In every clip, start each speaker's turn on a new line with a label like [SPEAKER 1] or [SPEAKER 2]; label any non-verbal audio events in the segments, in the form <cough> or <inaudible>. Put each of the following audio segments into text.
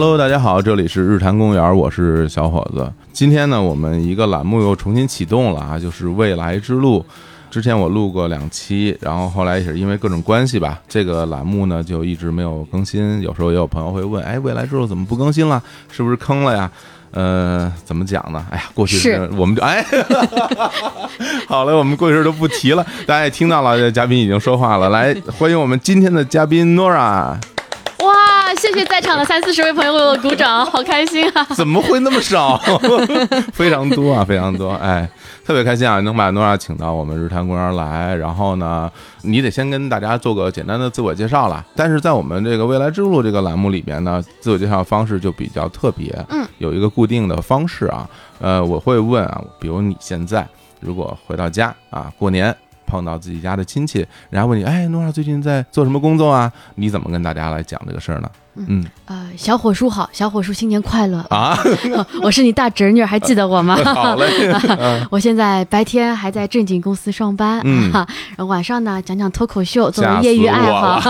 [SPEAKER 1] Hello，大家好，这里是日坛公园，我是小伙子。今天呢，我们一个栏目又重新启动了啊，就是未来之路。之前我录过两期，然后后来也是因为各种关系吧，这个栏目呢就一直没有更新。有时候也有朋友会问，哎，未来之路怎么不更新了？是不是坑了呀？呃，怎么讲呢？哎呀，过去
[SPEAKER 2] 是
[SPEAKER 1] 我们就哎，<laughs> 好了，我们过去都不提了。大家也听到了，嘉宾已经说话了，来欢迎我们今天的嘉宾 Nora。
[SPEAKER 2] 哇，谢谢在场的三四十位朋友为我鼓掌，好开心啊！
[SPEAKER 1] 怎么会那么少？<laughs> 非常多啊，非常多！哎，特别开心啊，能把诺亚请到我们日坛公园来。然后呢，你得先跟大家做个简单的自我介绍了。但是在我们这个未来之路这个栏目里边呢，自我介绍方式就比较特别，
[SPEAKER 2] 嗯，
[SPEAKER 1] 有一个固定的方式啊。呃，我会问啊，比如你现在如果回到家啊，过年。碰到自己家的亲戚，然后问你，哎，诺尔最近在做什么工作啊？你怎么跟大家来讲这个事儿呢？嗯，
[SPEAKER 2] 呃，小伙叔好，小伙叔新年快乐
[SPEAKER 1] 啊！<laughs>
[SPEAKER 2] 我是你大侄女，还记得我吗？<laughs>
[SPEAKER 1] 好嘞，<laughs>
[SPEAKER 2] 我现在白天还在正经公司上班，嗯，然后晚上呢讲讲脱口秀，作为业余爱好。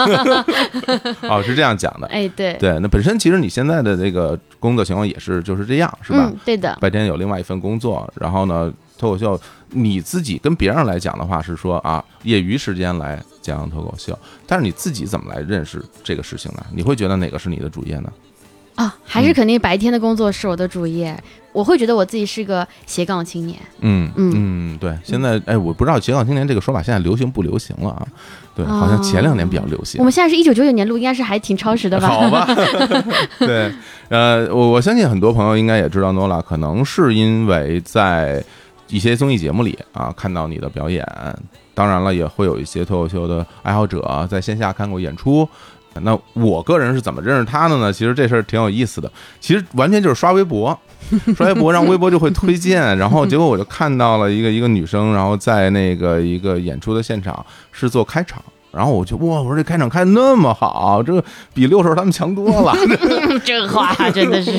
[SPEAKER 1] 哦，是这样讲的，
[SPEAKER 2] 哎，对
[SPEAKER 1] 对，那本身其实你现在的这个工作情况也是就是这样，是吧？
[SPEAKER 2] 嗯，对的。
[SPEAKER 1] 白天有另外一份工作，然后呢？脱口秀，你自己跟别人来讲的话是说啊，业余时间来讲脱口秀，但是你自己怎么来认识这个事情呢？你会觉得哪个是你的主业呢？
[SPEAKER 2] 啊，还是肯定白天的工作是我的主业。我会觉得我自己是个斜杠青年。
[SPEAKER 1] 嗯嗯嗯，对。现在哎，我不知道斜杠青年这个说法现在流行不流行了啊？对，好像前两年比较流行。
[SPEAKER 2] 我们现在是一九九九年录，应该是还挺超时的吧？
[SPEAKER 1] 好吧。<laughs> 对，呃，我我相信很多朋友应该也知道诺拉，可能是因为在。一些综艺节目里啊，看到你的表演，当然了，也会有一些脱口秀的爱好者在线下看过演出。那我个人是怎么认识他的呢？其实这事儿挺有意思的，其实完全就是刷微博，<laughs> 刷微博，让微博就会推荐，然后结果我就看到了一个一个女生，然后在那个一个演出的现场是做开场，然后我就哇，我说这开场开的那么好，这比六手他们强多了，<laughs>
[SPEAKER 2] 这话真的是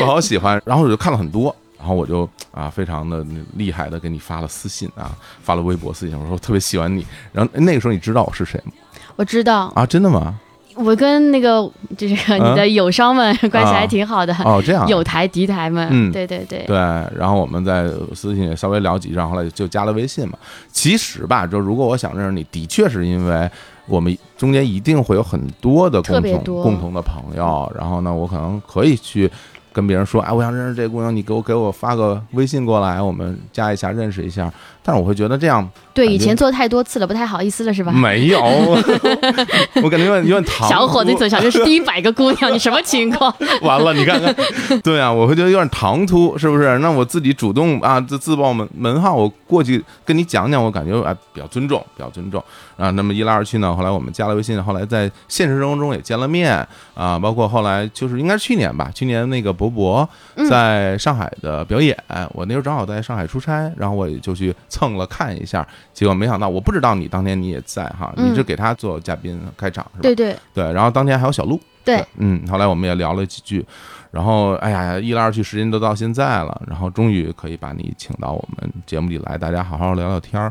[SPEAKER 1] 我好喜欢，然后我就看了很多。然后我就啊，非常的厉害的给你发了私信啊，发了微博私信，我说我特别喜欢你。然后那个时候你知道我是谁吗？
[SPEAKER 2] 我知道
[SPEAKER 1] 啊，真的吗？
[SPEAKER 2] 我跟那个就是你的友商们关系还挺好的
[SPEAKER 1] 哦，这样
[SPEAKER 2] 友台敌台们，嗯，对对对
[SPEAKER 1] 对。然后我们在私信也稍微聊几句，然后来就加了微信嘛。其实吧，就如果我想认识你，的确是因为我们中间一定会有很多的共同共同的朋友，然后呢，我可能可以去。跟别人说，哎，我想认识这姑娘，你给我给我发个微信过来，我们加一下，认识一下。但是我会觉得这样，
[SPEAKER 2] 对以前做太多次了，不太好意思了，是吧？
[SPEAKER 1] 没有，<laughs> 我感觉有点有点唐。
[SPEAKER 2] 小伙子，你总想这是第一百个姑娘，你什么情况？<laughs>
[SPEAKER 1] 完了，你看看，对啊，我会觉得有点唐突，是不是？那我自己主动啊，自自报门门号，我过去跟你讲讲，我感觉哎比较尊重，比较尊重啊。那么一来二去呢，后来我们加了微信，后来在现实生活中也见了面啊，包括后来就是应该是去年吧，去年那个博博在上海的表演，我那时候正好在上海出差，然后我也就去。蹭了看一下，结果没想到，我不知道你当天你也在哈，你是给他做嘉宾开场是吧？
[SPEAKER 2] 对对
[SPEAKER 1] 对，然后当天还有小鹿，
[SPEAKER 2] 对，
[SPEAKER 1] 嗯，后来我们也聊了几句，然后哎呀，一来二去，时间都到现在了，然后终于可以把你请到我们节目里来，大家好好聊聊天儿。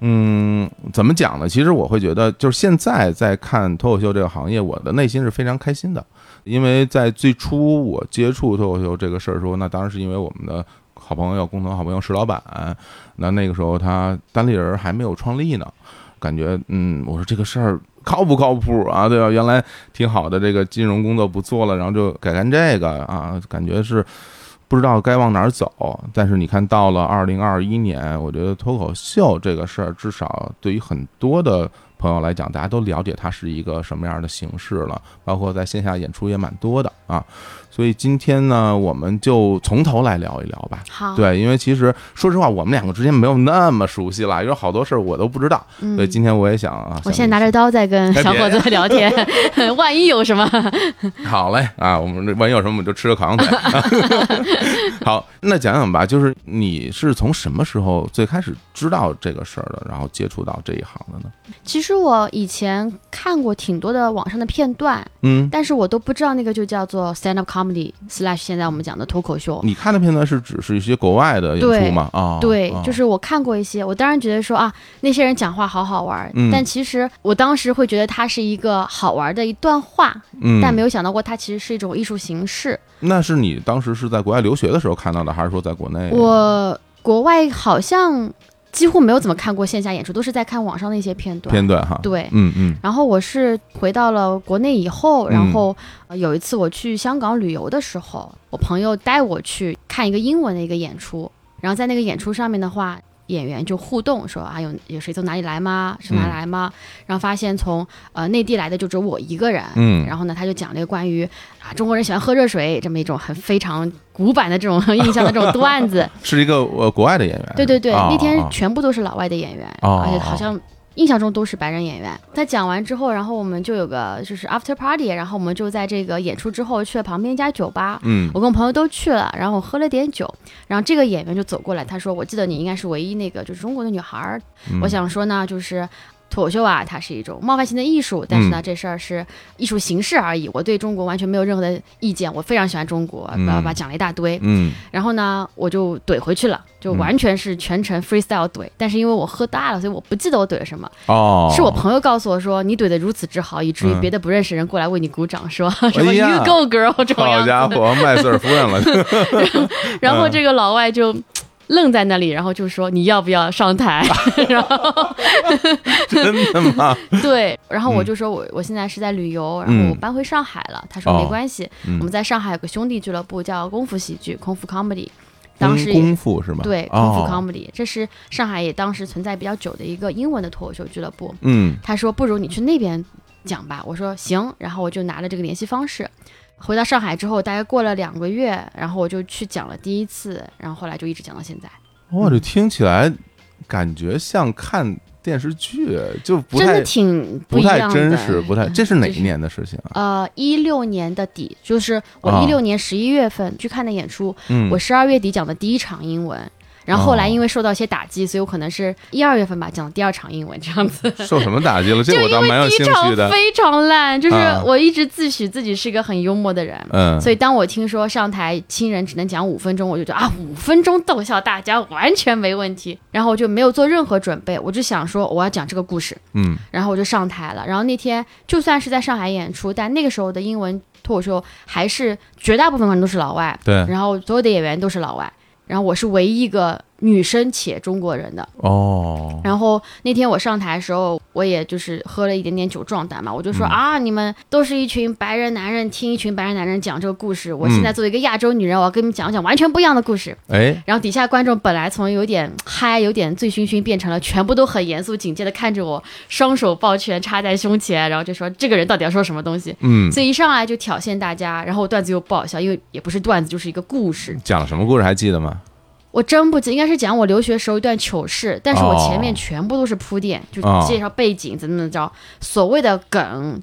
[SPEAKER 1] 嗯，怎么讲呢？其实我会觉得，就是现在在看脱口秀这个行业，我的内心是非常开心的，因为在最初我接触脱口秀这个事儿时候，那当然是因为我们的。好朋友，共同好朋友石老板，那那个时候他单立人还没有创立呢，感觉嗯，我说这个事儿靠不靠谱啊？对吧？原来挺好的这个金融工作不做了，然后就改干这个啊，感觉是不知道该往哪儿走。但是你看到了二零二一年，我觉得脱口秀这个事儿，至少对于很多的朋友来讲，大家都了解它是一个什么样的形式了，包括在线下演出也蛮多的啊。所以今天呢，我们就从头来聊一聊吧。
[SPEAKER 2] 好，
[SPEAKER 1] 对，因为其实说实话，我们两个之间没有那么熟悉了，有好多事儿我都不知道。所以今天我也想啊，
[SPEAKER 2] 我现在拿着刀在跟小伙子聊天，<laughs> 万一有什么？
[SPEAKER 1] 好嘞啊，我们万一有什么，我们就吃个烤羊腿。<laughs> 好，那讲讲吧，就是你是从什么时候最开始知道这个事儿的，然后接触到这一行的呢？
[SPEAKER 2] 其实我以前看过挺多的网上的片段，嗯，但是我都不知道那个就叫做 stand up comedy。Comedy slash 现在我们讲的脱口秀。
[SPEAKER 1] 你看的片段是指是一些国外的演出吗？啊，
[SPEAKER 2] 对，就是我看过一些，我当然觉得说啊，那些人讲话好好玩，但其实我当时会觉得它是一个好玩的一段话，但没有想到过它其实是一种艺术形式。
[SPEAKER 1] 那是你当时是在国外留学的时候看到的，还是说在国内？
[SPEAKER 2] 我国外好像。几乎没有怎么看过线下演出，都是在看网上的一些片段。
[SPEAKER 1] 片段哈，
[SPEAKER 2] 对，
[SPEAKER 1] 嗯嗯。
[SPEAKER 2] 然后我是回到了国内以后，然后有一次我去香港旅游的时候，我朋友带我去看一个英文的一个演出，然后在那个演出上面的话。演员就互动说啊，有有谁从哪里来吗？是哪来吗？然后发现从呃内地来的就只有我一个人。嗯，然后呢，他就讲了一个关于啊中国人喜欢喝热水这么一种很非常古板的这种 <laughs> 印象的这种段子。<laughs>
[SPEAKER 1] 是一个呃国外的演员。
[SPEAKER 2] 对对对，那天全部都是老外的演员，而且好像。印象中都是白人演员。他讲完之后，然后我们就有个就是 after party，然后我们就在这个演出之后去了旁边一家酒吧。嗯，我跟我朋友都去了，然后我喝了点酒，然后这个演员就走过来，他说：“我记得你应该是唯一那个就是中国的女孩。”我想说呢，就是。脱口秀啊，它是一种冒犯性的艺术，但是呢，这事儿是艺术形式而已。我对中国完全没有任何的意见，我非常喜欢中国，叭叭讲了一大堆。嗯，然后呢，我就怼回去了，就完全是全程 freestyle 怼。但是因为我喝大了，所以我不记得我怼了什么。哦，是我朋友告诉我说你怼的如此之好，以至于别的不认识人过来为你鼓掌，说什么 you go girl 这种
[SPEAKER 1] 好家伙，麦瑟尔夫人了。<laughs>
[SPEAKER 2] 然后这个老外就。愣在那里，然后就说你要不要上台？<laughs> 然后 <laughs>
[SPEAKER 1] 真的吗？<laughs>
[SPEAKER 2] 对，然后我就说我我现在是在旅游，然后我搬回上海了。他说没关系，我们在上海有个兄弟俱乐部叫功夫喜剧，功夫 comedy。当时
[SPEAKER 1] 功夫是吗？
[SPEAKER 2] 对，功夫 comedy，这是上海也当时存在比较久的一个英文的脱口秀俱乐部。嗯，他说不如你去那边讲吧。我说行，然后我就拿了这个联系方式。回到上海之后，大概过了两个月，然后我就去讲了第一次，然后后来就一直讲到现在。
[SPEAKER 1] 哇，这听起来感觉像看电视剧，就不
[SPEAKER 2] 太挺
[SPEAKER 1] 不太真实，不太。这是哪一年的事情啊？
[SPEAKER 2] 呃，一六年的底，就是我一六年十一月份去看的演出，我十二月底讲的第一场英文。然后后来因为受到一些打击，所以我可能是一二月份吧讲第二场英文这样子。
[SPEAKER 1] 受什么打击了？<laughs> 这我倒蛮有兴
[SPEAKER 2] 趣的。非常烂，就是我一直自诩自己是一个很幽默的人，嗯，所以当我听说上台亲人只能讲五分钟，我就觉得啊，五分钟逗笑大家完全没问题。然后我就没有做任何准备，我就想说我要讲这个故事，嗯，然后我就上台了。然后那天就算是在上海演出，但那个时候的英文脱口秀还是绝大部分人都是老外，
[SPEAKER 1] 对，
[SPEAKER 2] 然后所有的演员都是老外。然后我是唯一一个女生且中国人的哦。然后那天我上台的时候，我也就是喝了一点点酒壮胆嘛，我就说啊，你们都是一群白人男人，听一群白人男人讲这个故事。我现在作为一个亚洲女人，我要跟你们讲讲完全不一样的故事。哎，然后底下观众本来从有点嗨、有点醉醺醺，变成了全部都很严肃警戒的看着我，双手抱拳插在胸前，然后就说这个人到底要说什么东西？嗯，所以一上来就挑衅大家，然后段子又不好笑，因为也不是段子，就是一个故事。
[SPEAKER 1] 讲了什么故事还记得吗？
[SPEAKER 2] 我真不记，应该是讲我留学时候一段糗事，但是我前面全部都是铺垫，就介绍背景怎么怎么着，所谓的梗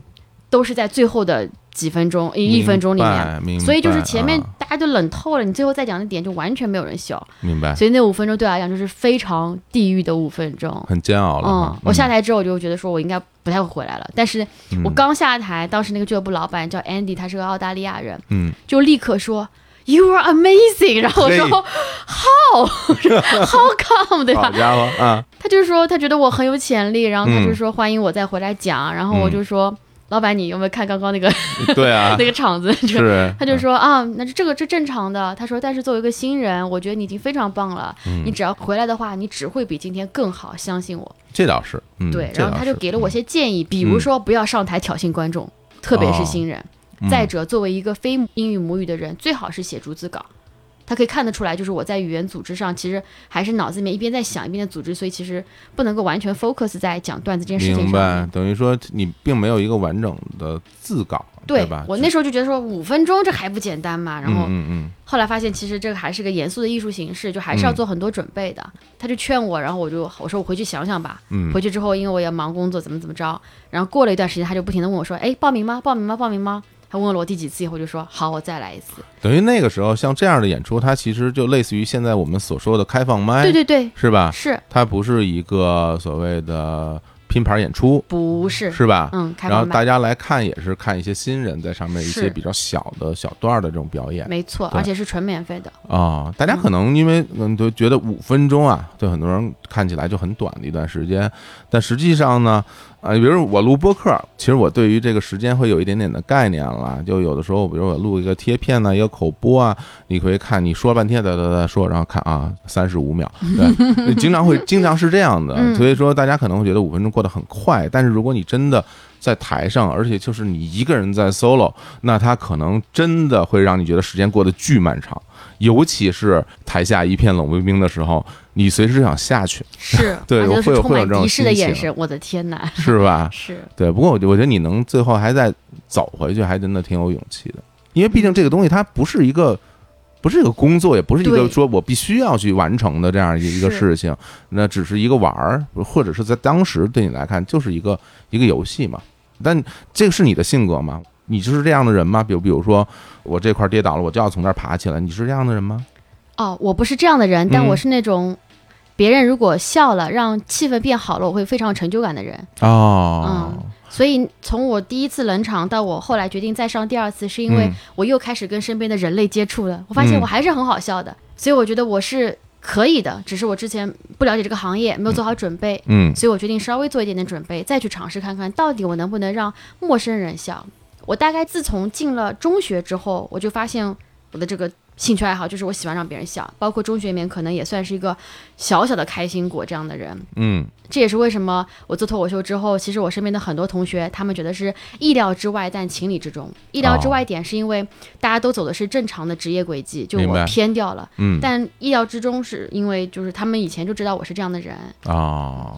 [SPEAKER 2] 都是在最后的几分钟一一分钟里面，所以就是前面大家都冷透了，你最后再讲的点就完全没有人笑，
[SPEAKER 1] 明白？
[SPEAKER 2] 所以那五分钟对我来讲就是非常地狱的五分钟，
[SPEAKER 1] 很煎熬了。
[SPEAKER 2] 嗯，我下台之后我就觉得说我应该不太会回来了，但是我刚下台，当时那个俱乐部老板叫 Andy，他是个澳大利亚人，嗯，就立刻说。You are amazing，然后我说 How，How <laughs> come，对吧？
[SPEAKER 1] 好家伙啊！
[SPEAKER 2] 他就说他觉得我很有潜力，然后他就说欢迎我再回来讲，然后我就说老板你有没有看刚刚那个？<laughs>
[SPEAKER 1] 对啊，
[SPEAKER 2] 那个场子是。他就说啊，那这个是正常的。他说但是作为一个新人，我觉得你已经非常棒了。你只要回来的话，你只会比今天更好，相信我。
[SPEAKER 1] 这倒是，
[SPEAKER 2] 对。然后他就给了我些建议，比如说不要上台挑衅观众，特别是新人。再者，作为一个非英语母语的人，最好是写逐字稿。他可以看得出来，就是我在语言组织上，其实还是脑子里面一边在想，一边在组织，所以其实不能够完全 focus 在讲段子这件事情上。
[SPEAKER 1] 明白，等于说你并没有一个完整的字稿，
[SPEAKER 2] 对
[SPEAKER 1] 吧？
[SPEAKER 2] 我那时候就觉得说五分钟这还不简单嘛，然后嗯嗯，后来发现其实这个还是个严肃的艺术形式，就还是要做很多准备的。他就劝我，然后我就我说我回去想想吧。嗯，回去之后，因为我也忙工作，怎么怎么着，然后过了一段时间，他就不停的问我说：“哎，报名吗？报名吗？报名吗？”他问了我第几次以后，就说好，我再来一次。
[SPEAKER 1] 等于那个时候，像这样的演出，它其实就类似于现在我们所说的开放麦，
[SPEAKER 2] 对对对，
[SPEAKER 1] 是吧？
[SPEAKER 2] 是。
[SPEAKER 1] 它不是一个所谓的拼盘演出，
[SPEAKER 2] 不是
[SPEAKER 1] 是吧？
[SPEAKER 2] 嗯，
[SPEAKER 1] 然后大家来看也是看一些新人在上面一些比较小的小段的这种表演，
[SPEAKER 2] 没错，而且是纯免费的
[SPEAKER 1] 啊。大家可能因为嗯都觉得五分钟啊，对很多人看起来就很短的一段时间，但实际上呢。啊，比如我录播客，其实我对于这个时间会有一点点的概念了。就有的时候，比如我录一个贴片呢，一个口播啊，你可以看你说半天哒哒哒说，然后看啊，三十五秒，对，<laughs> 经常会经常是这样的。所以说，大家可能会觉得五分钟过得很快，但是如果你真的在台上，而且就是你一个人在 solo，那他可能真的会让你觉得时间过得巨漫长。尤其是台下一片冷冰冰的时候，你随时想下去，<laughs>
[SPEAKER 2] 是 <laughs>
[SPEAKER 1] 对，我会有会有这种
[SPEAKER 2] 敌视的眼神，我的天哪，<laughs>
[SPEAKER 1] 是吧？
[SPEAKER 2] 是
[SPEAKER 1] 对。不过我我觉得你能最后还再走回去，还真的挺有勇气的，因为毕竟这个东西它不是一个，不是一个工作，也不是一个说我必须要去完成的这样一个事情，那只是一个玩儿，或者是在当时对你来看就是一个一个游戏嘛。但这个是你的性格吗？你就是这样的人吗？比如，比如说我这块跌倒了，我就要从那儿爬起来。你是这样的人吗？
[SPEAKER 2] 哦，我不是这样的人，但我是那种别人如果笑了，让气氛变好了，我会非常有成就感的人。
[SPEAKER 1] 哦，
[SPEAKER 2] 嗯，所以从我第一次冷场到我后来决定再上第二次，是因为我又开始跟身边的人类接触了，我发现我还是很好笑的，所以我觉得我是可以的，只是我之前不了解这个行业，没有做好准备。
[SPEAKER 1] 嗯，
[SPEAKER 2] 所以我决定稍微做一点点准备，再去尝试看看到底我能不能让陌生人笑。我大概自从进了中学之后，我就发现我的这个兴趣爱好就是我喜欢让别人笑，包括中学里面可能也算是一个小小的开心果这样的人。
[SPEAKER 1] 嗯，
[SPEAKER 2] 这也是为什么我做脱口秀之后，其实我身边的很多同学他们觉得是意料之外，但情理之中。意料之外点是因为大家都走的是正常的职业轨迹，就我偏掉了。
[SPEAKER 1] 嗯，
[SPEAKER 2] 但意料之中是因为就是他们以前就知道我是这样的人。
[SPEAKER 1] 啊，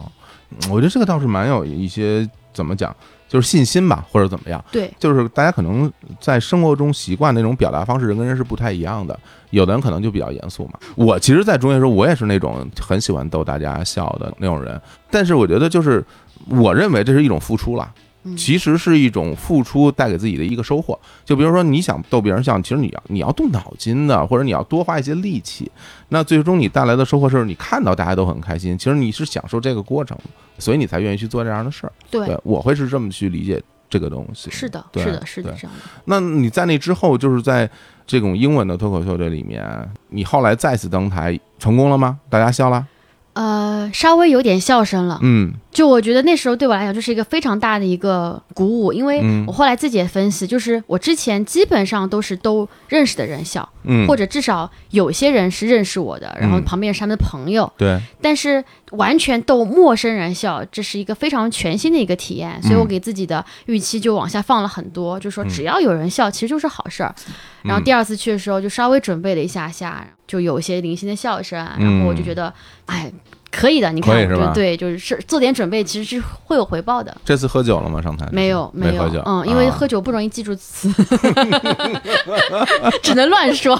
[SPEAKER 1] 我觉得这个倒是蛮有一些怎么讲。就是信心吧，或者怎么样？
[SPEAKER 2] 对，
[SPEAKER 1] 就是大家可能在生活中习惯那种表达方式，人跟人是不太一样的。有的人可能就比较严肃嘛。我其实，在中学时候，我也是那种很喜欢逗大家笑的那种人。但是，我觉得就是我认为这是一种付出了。其实是一种付出带给自己的一个收获。就比如说，你想逗别人笑，其实你要你要动脑筋的，或者你要多花一些力气。那最终你带来的收获是你看到大家都很开心，其实你是享受这个过程，所以你才愿意去做这样的事儿。
[SPEAKER 2] 对，
[SPEAKER 1] 我会是这么去理解这个东西。
[SPEAKER 2] 是的，是的，是的，这样的。
[SPEAKER 1] 那你在那之后，就是在这种英文的脱口秀这里面，你后来再次登台成功了吗？大家笑了？
[SPEAKER 2] 呃，稍微有点笑声了。
[SPEAKER 1] 嗯，
[SPEAKER 2] 就我觉得那时候对我来讲就是一个非常大的一个鼓舞，因为我后来自己也分析，就是我之前基本上都是都认识的人笑，
[SPEAKER 1] 嗯，
[SPEAKER 2] 或者至少有些人是认识我的，然后旁边是他们的朋友，
[SPEAKER 1] 对。
[SPEAKER 2] 但是完全逗陌生人笑，这是一个非常全新的一个体验，所以我给自己的预期就往下放了很多，就说只要有人笑，其实就是好事儿。然后第二次去的时候，就稍微准备了一下下，就有一些零星的笑声，然后我就觉得，哎，可以的，你看，对对，就是是做点准备，其实是会有回报的。
[SPEAKER 1] 这次喝酒了吗？上台？
[SPEAKER 2] 没有，
[SPEAKER 1] 没
[SPEAKER 2] 有，嗯，因为喝酒不容易记住词，<laughs> 只能乱说，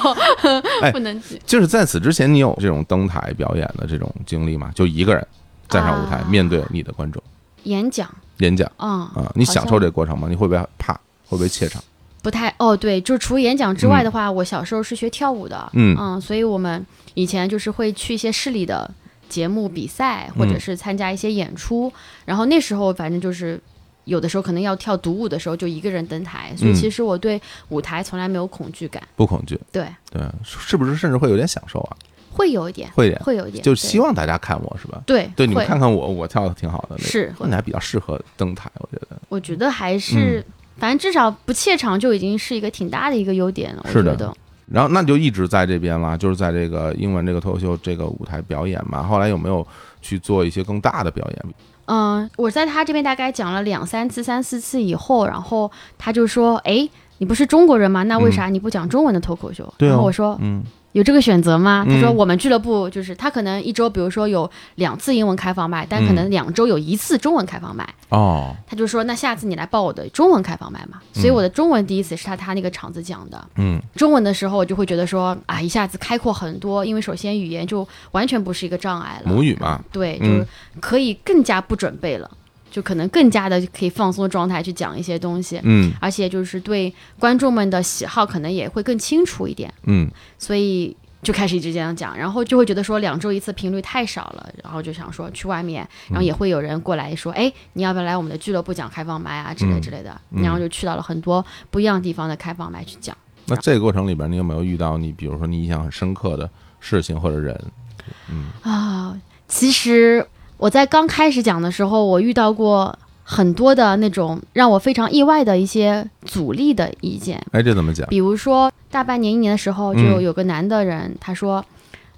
[SPEAKER 2] 不能记。
[SPEAKER 1] 就是在此之前，你有这种登台表演的这种经历吗？就一个人站上舞台面对你的观众，
[SPEAKER 2] 演讲，
[SPEAKER 1] 演讲，
[SPEAKER 2] 啊
[SPEAKER 1] 啊，你享受这个过程吗？你会不会怕？会不会怯场？
[SPEAKER 2] 不太哦，对，就是除演讲之外的话，我小时候是学跳舞的，
[SPEAKER 1] 嗯。
[SPEAKER 2] 嗯，所以我们以前就是会去一些市里的节目比赛，或者是参加一些演出，然后那时候反正就是有的时候可能要跳独舞的时候，就一个人登台，所以其实我对舞台从来没有恐惧感，
[SPEAKER 1] 不恐惧，
[SPEAKER 2] 对。
[SPEAKER 1] 对，是不是甚至会有点享受啊？
[SPEAKER 2] 会有一点，
[SPEAKER 1] 会点，
[SPEAKER 2] 会有一点，
[SPEAKER 1] 就希望大家看我是吧？
[SPEAKER 2] 对
[SPEAKER 1] 对，你们看看我，我跳的挺好的，
[SPEAKER 2] 是，
[SPEAKER 1] 你还比较适合登台，我觉得，
[SPEAKER 2] 我觉得还是。反正至少不怯场就已经是一个挺大的一个优点了，我觉得。
[SPEAKER 1] 然后那就一直在这边了，就是在这个英文这个脱口秀这个舞台表演嘛。后来有没有去做一些更大的表演？
[SPEAKER 2] 嗯，我在他这边大概讲了两三次、三四次以后，然后他就说：“哎，你不是中国人吗？那为啥你不讲中文的脱口秀？”然后我说：“嗯。”有这个选择吗？他说我们俱乐部就是他可能一周，比如说有两次英文开放麦，但可能两周有一次中文开放麦。
[SPEAKER 1] 哦，
[SPEAKER 2] 他就说那下次你来报我的中文开放麦嘛。所以我的中文第一次是他他那个场子讲的。
[SPEAKER 1] 嗯，
[SPEAKER 2] 中文的时候我就会觉得说啊，一下子开阔很多，因为首先语言就完全不是一个障碍了。
[SPEAKER 1] 母语嘛。
[SPEAKER 2] 对，就是可以更加不准备了。就可能更加的可以放松状态去讲一些东西，
[SPEAKER 1] 嗯，
[SPEAKER 2] 而且就是对观众们的喜好可能也会更清楚一点，
[SPEAKER 1] 嗯，
[SPEAKER 2] 所以就开始一直这样讲，然后就会觉得说两周一次频率太少了，然后就想说去外面，然后也会有人过来说，哎，你要不要来我们的俱乐部讲开放麦啊？之类之类的，然后就去到了很多不一样地方的开放麦去讲。
[SPEAKER 1] 那这个过程里边，你有没有遇到你比如说你印象很深刻的事情或者人？
[SPEAKER 2] 嗯。啊，其实我在刚开始讲的时候，我遇到过。很多的那种让我非常意外的一些阻力的意见，
[SPEAKER 1] 哎，这怎么讲？
[SPEAKER 2] 比如说大半年、一年的时候，就有个男的人他说：“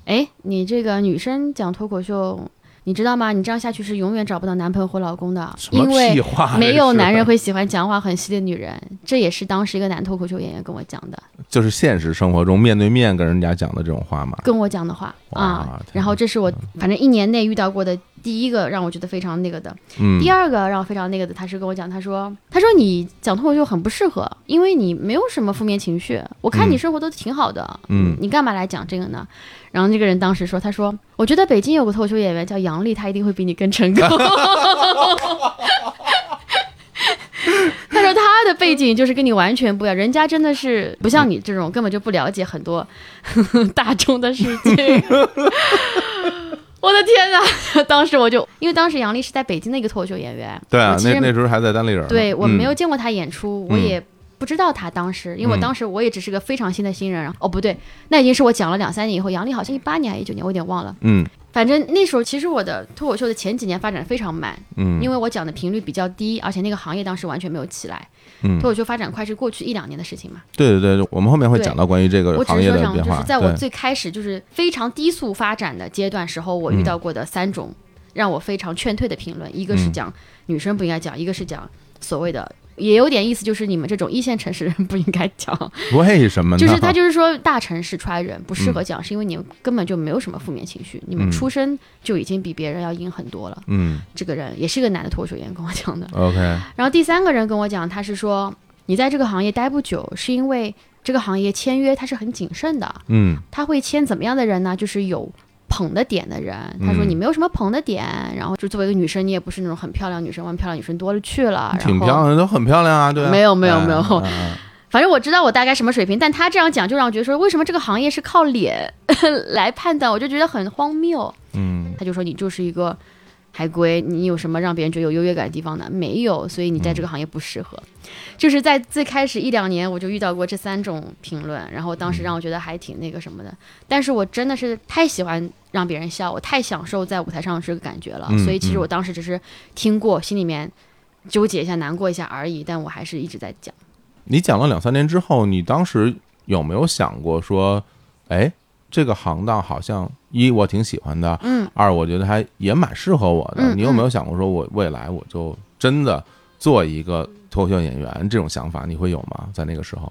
[SPEAKER 2] 哎，你这个女生讲脱口秀。”你知道吗？你这样下去是永远找不到男朋友或老公的，因为没有男人会喜欢讲话很犀利的女人。这也是当时一个男脱口秀演员跟我讲的，
[SPEAKER 1] 就是现实生活中面对面跟人家讲的这种话嘛？
[SPEAKER 2] 跟我讲的话啊。然后这是我反正一年内遇到过的第一个让我觉得非常那个的。嗯。第二个让我非常那个的，他是跟我讲，他说，他说你讲脱口秀很不适合，因为你没有什么负面情绪，我看你生活都挺好的，嗯，你干嘛来讲这个呢？然后那个人当时说：“他说，我觉得北京有个脱口秀演员叫杨笠，他一定会比你更成功。<laughs> 他说他的背景就是跟你完全不一样，人家真的是不像你这种根本就不了解很多 <laughs> 大众的事情。我的天哪！当时我就因为当时杨笠是在北京的一个脱口秀演员，
[SPEAKER 1] 对啊，那那时候还在单立人，
[SPEAKER 2] 对我没有见过他演出，我也。”不知道他当时，因为我当时我也只是个非常新的新人，然后哦不对，那已经是我讲了两三年以后，杨笠好像一八年还是一九年，我有点忘了。嗯，反正那时候其实我的脱口秀的前几年发展非常慢，嗯，因为我讲的频率比较低，而且那个行业当时完全没有起来。嗯，脱口秀发展快是过去一两年的事情嘛。
[SPEAKER 1] 对对对，我们后面会讲到关于这个行业的变
[SPEAKER 2] 化。就是在我最开始就是非常低速发展的阶段时候，我遇到过的三种让我非常劝退的评论，一个是讲女生不应该讲，一个是讲所谓的。也有点意思，就是你们这种一线城市人不应该讲。
[SPEAKER 1] 为什么？呢？
[SPEAKER 2] 就是他就是说大城市出来人不适合讲，是因为你们根本就没有什么负面情绪，你们出生就已经比别人要硬很多了。嗯，这个人也是个男的脱口秀演员跟我讲的。
[SPEAKER 1] OK。
[SPEAKER 2] 然后第三个人跟我讲，他是说你在这个行业待不久，是因为这个行业签约他是很谨慎的。嗯，他会签怎么样的人呢？就是有。捧的点的人，他说你没有什么捧的点，然后就作为一个女生，你也不是那种很漂亮女生，玩漂亮女生多了去了，
[SPEAKER 1] 挺漂亮的，都很漂亮啊，对啊，
[SPEAKER 2] 没有没有没有，反正我知道我大概什么水平，但他这样讲就让我觉得说，为什么这个行业是靠脸 <laughs> 来判断，我就觉得很荒谬。嗯，他就说你就是一个。海归，你有什么让别人觉得有优越感的地方呢？没有，所以你在这个行业不适合。就是在最开始一两年，我就遇到过这三种评论，然后当时让我觉得还挺那个什么的。但是我真的是太喜欢让别人笑，我太享受在舞台上这个感觉了，所以其实我当时只是听过，心里面纠结一下、难过一下而已。但我还是一直在讲。
[SPEAKER 1] 你讲了两三年之后，你当时有没有想过说，哎？这个行当好像一我挺喜欢的，嗯，二我觉得还也蛮适合我的。你有没有想过说，我未来我就真的做一个脱口秀演员这种想法？你会有吗？在那个时候，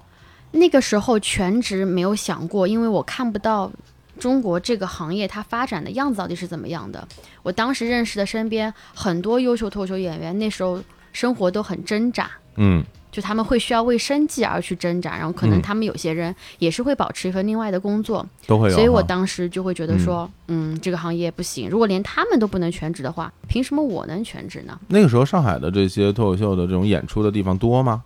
[SPEAKER 2] 那个时候全职没有想过，因为我看不到中国这个行业它发展的样子到底是怎么样的。我当时认识的身边很多优秀脱口秀演员，那时候生活都很挣扎，嗯。就他们会需要为生计而去挣扎，然后可能他们有些人也是会保持一份另外的工作，
[SPEAKER 1] 都会有。
[SPEAKER 2] 所以我当时就会觉得说，嗯，这个行业不行。如果连他们都不能全职的话，凭什么我能全职呢？
[SPEAKER 1] 那个时候上海的这些脱口秀的这种演出的地方多吗？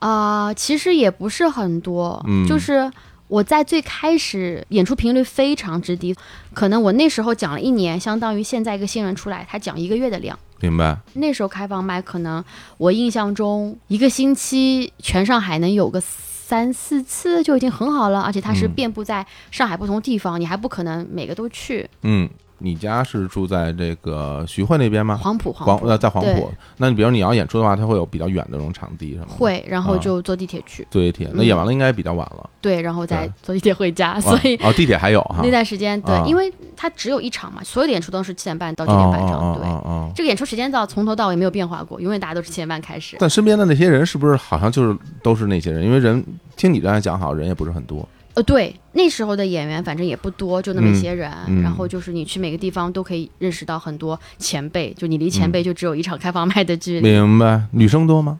[SPEAKER 2] 啊，其实也不是很多，就是我在最开始演出频率非常之低，可能我那时候讲了一年，相当于现在一个新人出来，他讲一个月的量。
[SPEAKER 1] 明白。
[SPEAKER 2] 那时候开放麦，可能我印象中一个星期全上海能有个三四次就已经很好了，而且它是遍布在上海不同地方，你还不可能每个都去。嗯。
[SPEAKER 1] 你家是住在这个徐汇那边吗？
[SPEAKER 2] 黄埔，黄
[SPEAKER 1] 呃，在黄埔。那你比如你要演出的话，它会有比较远的那种场地，是吗？
[SPEAKER 2] 会，然后就坐地铁去。
[SPEAKER 1] 坐地铁，那演完了应该比较晚了。
[SPEAKER 2] 对，然后再坐地铁回家。所以
[SPEAKER 1] 哦，地铁还有哈。
[SPEAKER 2] 那段时间，对，因为它只有一场嘛，所有的演出都是七点半到九点半场。对，这个演出时间到从头到尾没有变化过，永远大家都是七点半开始。
[SPEAKER 1] 但身边的那些人是不是好像就是都是那些人？因为人听你这样讲，好像人也不是很多。
[SPEAKER 2] 呃，对，那时候的演员反正也不多，就那么一些人。然后就是你去每个地方都可以认识到很多前辈，就你离前辈就只有一场开放麦的距
[SPEAKER 1] 离。明白？女生多吗？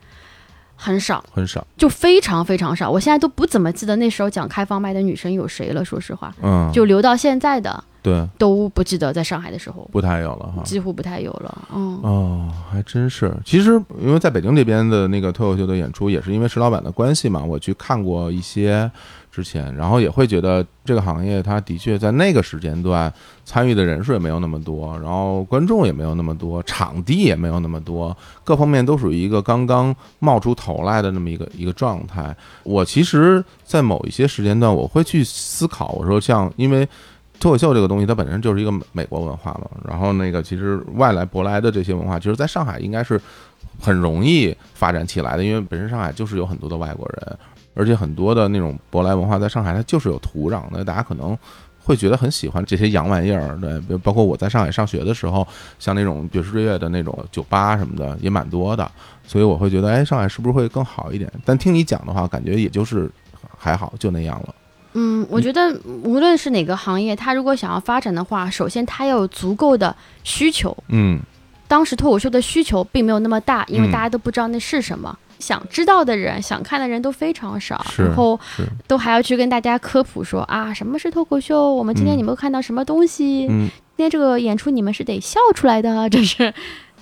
[SPEAKER 2] 很少，
[SPEAKER 1] 很少，
[SPEAKER 2] 就非常非常少。我现在都不怎么记得那时候讲开放麦的女生有谁了。说实话，嗯，就留到现在的，
[SPEAKER 1] 对，
[SPEAKER 2] 都不记得在上海的时候，
[SPEAKER 1] 不太有了哈，
[SPEAKER 2] 几乎不太有了。嗯，
[SPEAKER 1] 哦，还真是。其实因为在北京这边的那个脱口秀的演出，也是因为石老板的关系嘛，我去看过一些。之前，然后也会觉得这个行业，它的确在那个时间段参与的人数也没有那么多，然后观众也没有那么多，场地也没有那么多，各方面都属于一个刚刚冒出头来的那么一个一个状态。我其实，在某一些时间段，我会去思考，我说像因为脱口秀这个东西，它本身就是一个美国文化嘛，然后那个其实外来舶来的这些文化，其实在上海应该是很容易发展起来的，因为本身上海就是有很多的外国人。而且很多的那种舶来文化在上海，它就是有土壤的。大家可能会觉得很喜欢这些洋玩意儿，对，包括我在上海上学的时候，像那种爵士乐的那种酒吧什么的也蛮多的。所以我会觉得，哎，上海是不是会更好一点？但听你讲的话，感觉也就是还好，就那样了。
[SPEAKER 2] 嗯，我觉得无论是哪个行业，它如果想要发展的话，首先它要有足够的需求。
[SPEAKER 1] 嗯，
[SPEAKER 2] 当时脱口秀的需求并没有那么大，因为大家都不知道那是什么。想知道的人、想看的人都非常少，然后都还要去跟大家科普说啊，什么是脱口秀？我们今天你们看到什么东西？今天这个演出你们是得笑出来的，<laughs> 这是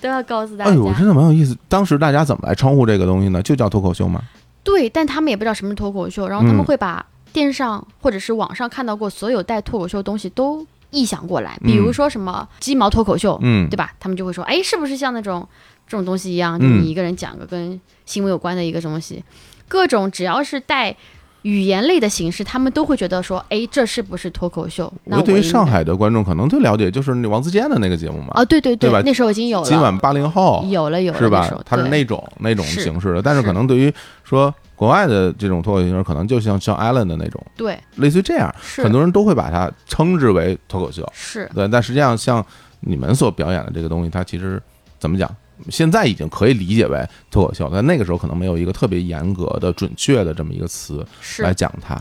[SPEAKER 2] 都要告诉大家。哎
[SPEAKER 1] 呦，真的蛮有意思。当时大家怎么来称呼这个东西呢？就叫脱口秀吗？
[SPEAKER 2] 对，但他们也不知道什么是脱口秀，然后他们会把电视上或者是网上看到过所有带脱口秀的东西都臆想过来，比如说什么鸡毛脱口秀，嗯，对吧？他们就会说，哎，是不是像那种？这种东西一样，就你一个人讲个跟新闻有关的一个东西，各种只要是带语言类的形式，他们都会觉得说，哎，这是不是脱口秀？那
[SPEAKER 1] 对于上海的观众，可能最了解就是那王自健的那个节目嘛。
[SPEAKER 2] 啊，对对
[SPEAKER 1] 对，
[SPEAKER 2] 那时候已经有了。
[SPEAKER 1] 今晚八零后
[SPEAKER 2] 有了有了，
[SPEAKER 1] 是吧？他是那种那种形式的，但是可能对于说国外的这种脱口秀形式，可能就像像 Allen 的那种，
[SPEAKER 2] 对，
[SPEAKER 1] 类似于这样，很多人都会把它称之为脱口秀。
[SPEAKER 2] 是
[SPEAKER 1] 对，但实际上像你们所表演的这个东西，它其实怎么讲？现在已经可以理解为脱口秀，但那个时候可能没有一个特别严格的、准确的这么一个词来讲它。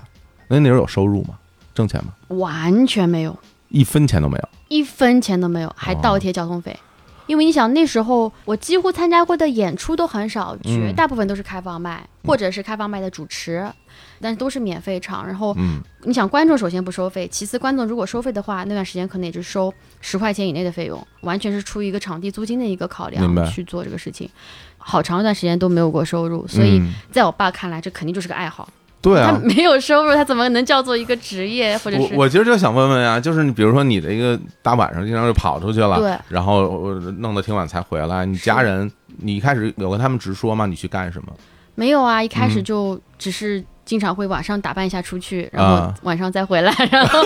[SPEAKER 1] 那那时候有收入吗？挣钱吗？
[SPEAKER 2] 完全没有，
[SPEAKER 1] 一分钱都没有，
[SPEAKER 2] 一分钱都没有，还倒贴交通费。因为你想，那时候我几乎参加过的演出都很少，绝大部分都是开放麦，或者是开放麦的主持。但是都是免费场，然后，你想观众首先不收费，其次观众如果收费的话，那段时间可能也就收十块钱以内的费用，完全是出于一个场地租金的一个考量去做这个事情，好长一段时间都没有过收入，所以在我爸看来，这肯定就是个爱好。
[SPEAKER 1] 对啊，
[SPEAKER 2] 他没有收入，他怎么能叫做一个职业？或者是
[SPEAKER 1] 我我其实就想问问呀，就是你比如说你的一个大晚上经常就跑出去了，
[SPEAKER 2] 对，
[SPEAKER 1] 然后弄得挺晚才回来，你家人你一开始有跟他们直说吗？你去干什么？
[SPEAKER 2] 没有啊，一开始就只是。经常会晚上打扮一下出去，然后晚上再回来，<laughs> 然后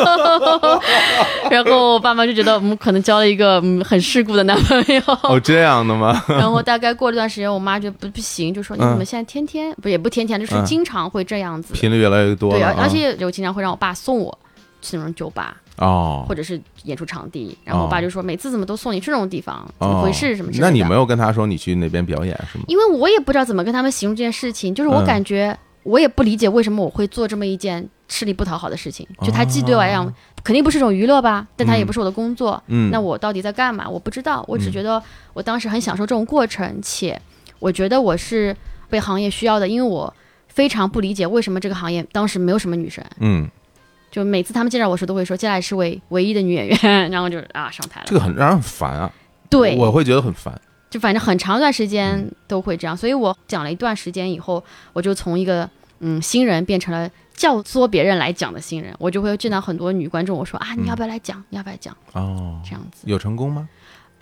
[SPEAKER 2] 然后我爸妈就觉得我们可能交了一个嗯很世故的男朋友。<laughs>
[SPEAKER 1] 哦，这样的吗？<laughs>
[SPEAKER 2] 然后大概过了段时间，我妈就不不行，就说你怎么现在天天不也不天天，就是经常会这样子，
[SPEAKER 1] 频率越来越多。
[SPEAKER 2] 对，而且就经常会让我爸送我去那种酒吧
[SPEAKER 1] 哦，
[SPEAKER 2] 或者是演出场地。然后我爸就说每次怎么都送你去这种地方，怎么回事？什么？那
[SPEAKER 1] 你没有跟他说你去那边表演是吗？
[SPEAKER 2] 因为我也不知道怎么跟他们形容这件事情，就是我感觉。我也不理解为什么我会做这么一件吃力不讨好的事情。就它既对我来讲肯定不是一种娱乐吧，但它也不是我的工作。
[SPEAKER 1] 嗯，
[SPEAKER 2] 那我到底在干嘛？我不知道。我只觉得我当时很享受这种过程，且我觉得我是被行业需要的，因为我非常不理解为什么这个行业当时没有什么女生。
[SPEAKER 1] 嗯，
[SPEAKER 2] 就每次他们介绍我时都会说，接下来是唯唯一的女演员，然后就啊上台了。
[SPEAKER 1] 这个很让人很烦啊。
[SPEAKER 2] 对，
[SPEAKER 1] 我会觉得很烦。
[SPEAKER 2] 就反正很长一段时间都会这样，所以我讲了一段时间以后，我就从一个嗯新人变成了教唆别人来讲的新人，我就会见到很多女观众，我说啊，你要不要来讲？你要不要讲？
[SPEAKER 1] 哦，
[SPEAKER 2] 这样子
[SPEAKER 1] 有成功吗？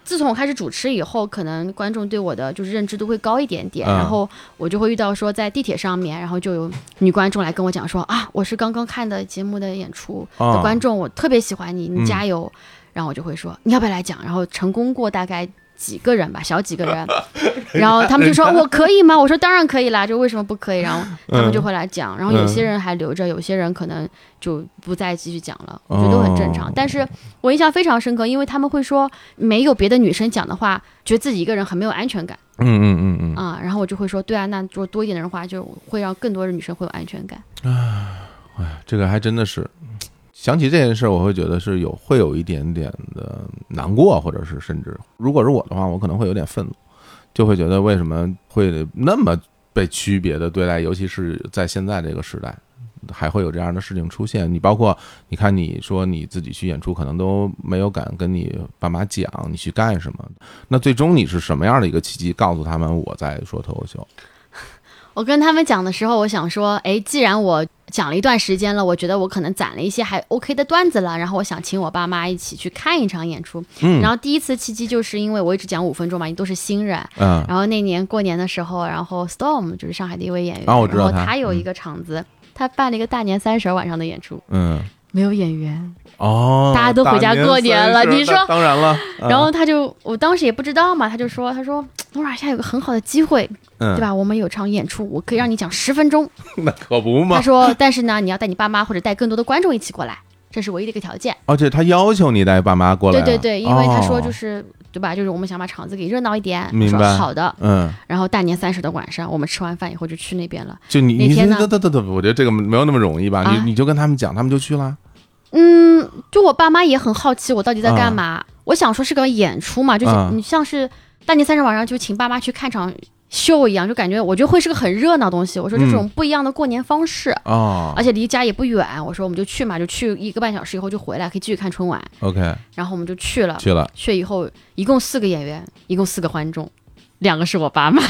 [SPEAKER 2] 自从我开始主持以后，可能观众对我的就是认知度会高一点点，然后我就会遇到说在地铁上面，然后就有女观众来跟我讲说啊，我是刚刚看的节目的演出的观众，我特别喜欢你，你加油。然后我就会说你要不要来讲？然后成功过大概。几个人吧，小几个人，<laughs> 然后他们就说：“我可以吗？”我说：“当然可以啦，就为什么不可以？”然后他们就会来讲，然后有些人还留着，有些人可能就不再继续讲了，我觉得都很正常。但是我印象非常深刻，因为他们会说没有别的女生讲的话，觉得自己一个人很没有安全感。
[SPEAKER 1] 嗯嗯嗯嗯
[SPEAKER 2] 啊，然后我就会说：“对啊，那如果多一点的人话，就会让更多的女生会有安全感。”
[SPEAKER 1] 啊，哎，这个还真的是。想起这件事，我会觉得是有会有一点点的难过，或者是甚至，如果是我的话，我可能会有点愤怒，就会觉得为什么会那么被区别的对待，尤其是在现在这个时代，还会有这样的事情出现。你包括你看，你说你自己去演出，可能都没有敢跟你爸妈讲你去干什么。那最终你是什么样的一个契机告诉他们我在说脱口秀？
[SPEAKER 2] 我跟他们讲的时候，我想说，哎，既然我讲了一段时间了，我觉得我可能攒了一些还 OK 的段子了，然后我想请我爸妈一起去看一场演出。嗯，然后第一次契机就是因为我一直讲五分钟嘛，你都是新人。嗯，然后那年过年的时候，然后 Storm 就是上海的一位演员，然后他有一个场子，他办了一个大年三十晚上的演出。嗯，没有演员。
[SPEAKER 1] 哦，
[SPEAKER 2] 大家都回家过年了，你说
[SPEAKER 1] 当然了。<laughs>
[SPEAKER 2] 然后他就，我当时也不知道嘛，他就说，他说，罗尔现在有个很好的机会，对吧？我们有场演出，我可以让你讲十分钟。<laughs>
[SPEAKER 1] 那可不嘛。
[SPEAKER 2] 他说，但是呢，你要带你爸妈或者带更多的观众一起过来，这是唯一的一个条件。
[SPEAKER 1] 而且他要求你带爸妈过来。
[SPEAKER 2] 对对对，因为他说就是，对吧？就是我们想把场子给热闹一点。
[SPEAKER 1] 明白。
[SPEAKER 2] 好的，嗯。然后大年三十的晚上，我们吃完饭以后就去那边了。
[SPEAKER 1] 就你
[SPEAKER 2] 那天呢？
[SPEAKER 1] 对对对，我觉得这个没有那么容易吧？你你就跟他们讲，他们就去了。
[SPEAKER 2] 嗯，就我爸妈也很好奇我到底在干嘛。我想说是个演出嘛，就是你像是大年三十晚上就请爸妈去看场秀一样，就感觉我觉得会是个很热闹东西。我说这种不一样的过年方式啊，而且离家也不远。我说我们就去嘛，就去一个半小时以后就回来，可以继续看春晚。
[SPEAKER 1] OK，
[SPEAKER 2] 然后我们就去了，
[SPEAKER 1] 去了，
[SPEAKER 2] 去以后一共四个演员，一共四个观众，两个是我爸妈。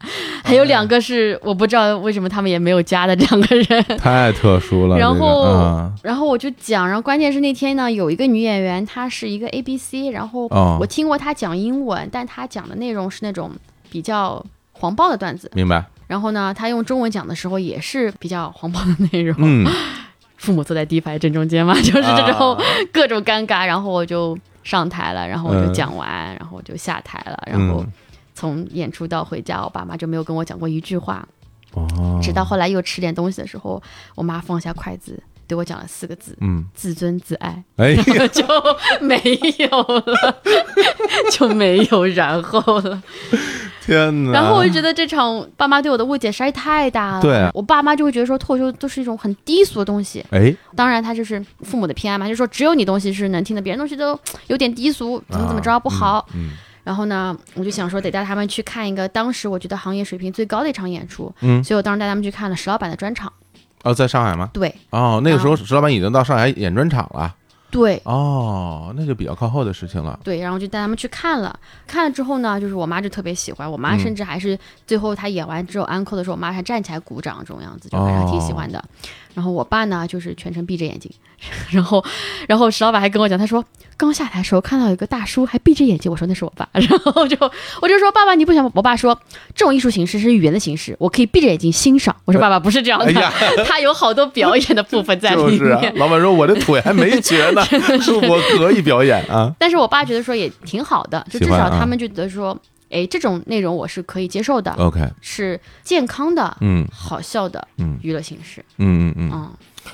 [SPEAKER 2] <laughs> 还有两个是我不知道为什么他们也没有加的两个人，<laughs>
[SPEAKER 1] 太特殊了。
[SPEAKER 2] 然后，然后我就讲，然后关键是那天呢，有一个女演员，她是一个 A B C，然后我听过她讲英文，但她讲的内容是那种比较黄暴的段子。
[SPEAKER 1] 明白。
[SPEAKER 2] 然后呢，她用中文讲的时候也是比较黄暴的内容。嗯。<laughs> 父母坐在第一排正中间嘛，就是这种各种尴尬。然后我就上台了，然后我就讲完，然后我就下台了，然后。从演出到回家，我爸妈就没有跟我讲过一句话。哦，直到后来又吃点东西的时候，我妈放下筷子对我讲了四个字：嗯，自尊自爱。哎，<laughs> 就没有了，<laughs> 就没有然后了。
[SPEAKER 1] 天哪！
[SPEAKER 2] 然后我就觉得这场爸妈对我的误解实在太大了。
[SPEAKER 1] 对，
[SPEAKER 2] 我爸妈就会觉得说脱口秀都是一种很低俗的东西。哎，当然他就是父母的偏爱嘛，就说只有你东西是能听的，别人东西都有点低俗，怎么怎么着不好。嗯。然后呢，我就想说得带他们去看一个当时我觉得行业水平最高的一场演出，嗯，所以我当时带他们去看了石老板的专场。
[SPEAKER 1] 哦，在上海吗？
[SPEAKER 2] 对。
[SPEAKER 1] 哦，那个时候石老板已经到上海演专场了。
[SPEAKER 2] 对。
[SPEAKER 1] 哦，那就比较靠后的事情了。
[SPEAKER 2] 对，然后就带他们去看了，看了之后呢，就是我妈就特别喜欢，我妈甚至还是最后她演完之后安扣的时候，我妈还站起来鼓掌这种样子，就还是挺喜欢的。然后我爸呢，就是全程闭着眼睛。<laughs> 然后，然后石老板还跟我讲，他说刚下台的时候看到有个大叔还闭着眼睛。我说那是我爸。<laughs> 然后就我就说爸爸你不想？我爸说这种艺术形式是语言的形式，我可以闭着眼睛欣赏。我说爸爸不是这样的，他有好多表演的部分在里面。
[SPEAKER 1] 老板说我的腿还没瘸呢，<laughs> 我可以表演啊。
[SPEAKER 2] 但是我爸觉得说也挺好的，就至少他们觉得说。哎，这种内容我是可以接受的。
[SPEAKER 1] OK，
[SPEAKER 2] 是健康的，嗯，好笑的，嗯，娱乐形式。
[SPEAKER 1] 嗯嗯嗯。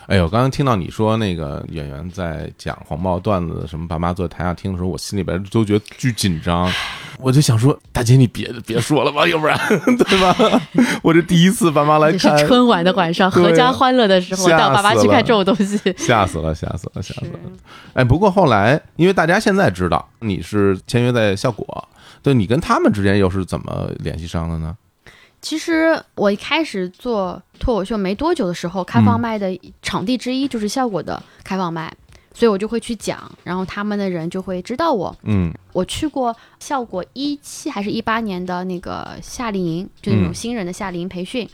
[SPEAKER 1] 哎呦，刚刚听到你说那个演员在讲黄暴段子，什么爸妈坐在台下听的时候，我心里边都觉得巨紧张。我就想说，大姐你别别说了吧，要不然 <laughs> 对吧？<laughs> 我这第一次爸妈来看
[SPEAKER 2] 春晚的晚上，阖家欢乐的时候，带爸妈去看这种东西，
[SPEAKER 1] 吓死了，吓死了，吓死了。哎，不过后来，因为大家现在知道你是签约在效果。对你跟他们之间又是怎么联系上的呢？
[SPEAKER 2] 其实我一开始做脱口秀没多久的时候，开放麦的场地之一就是效果的开放麦，所以我就会去讲，然后他们的人就会知道我。嗯，我去过效果一七还是一八年的那个夏令营，就那种新人的夏令营培训，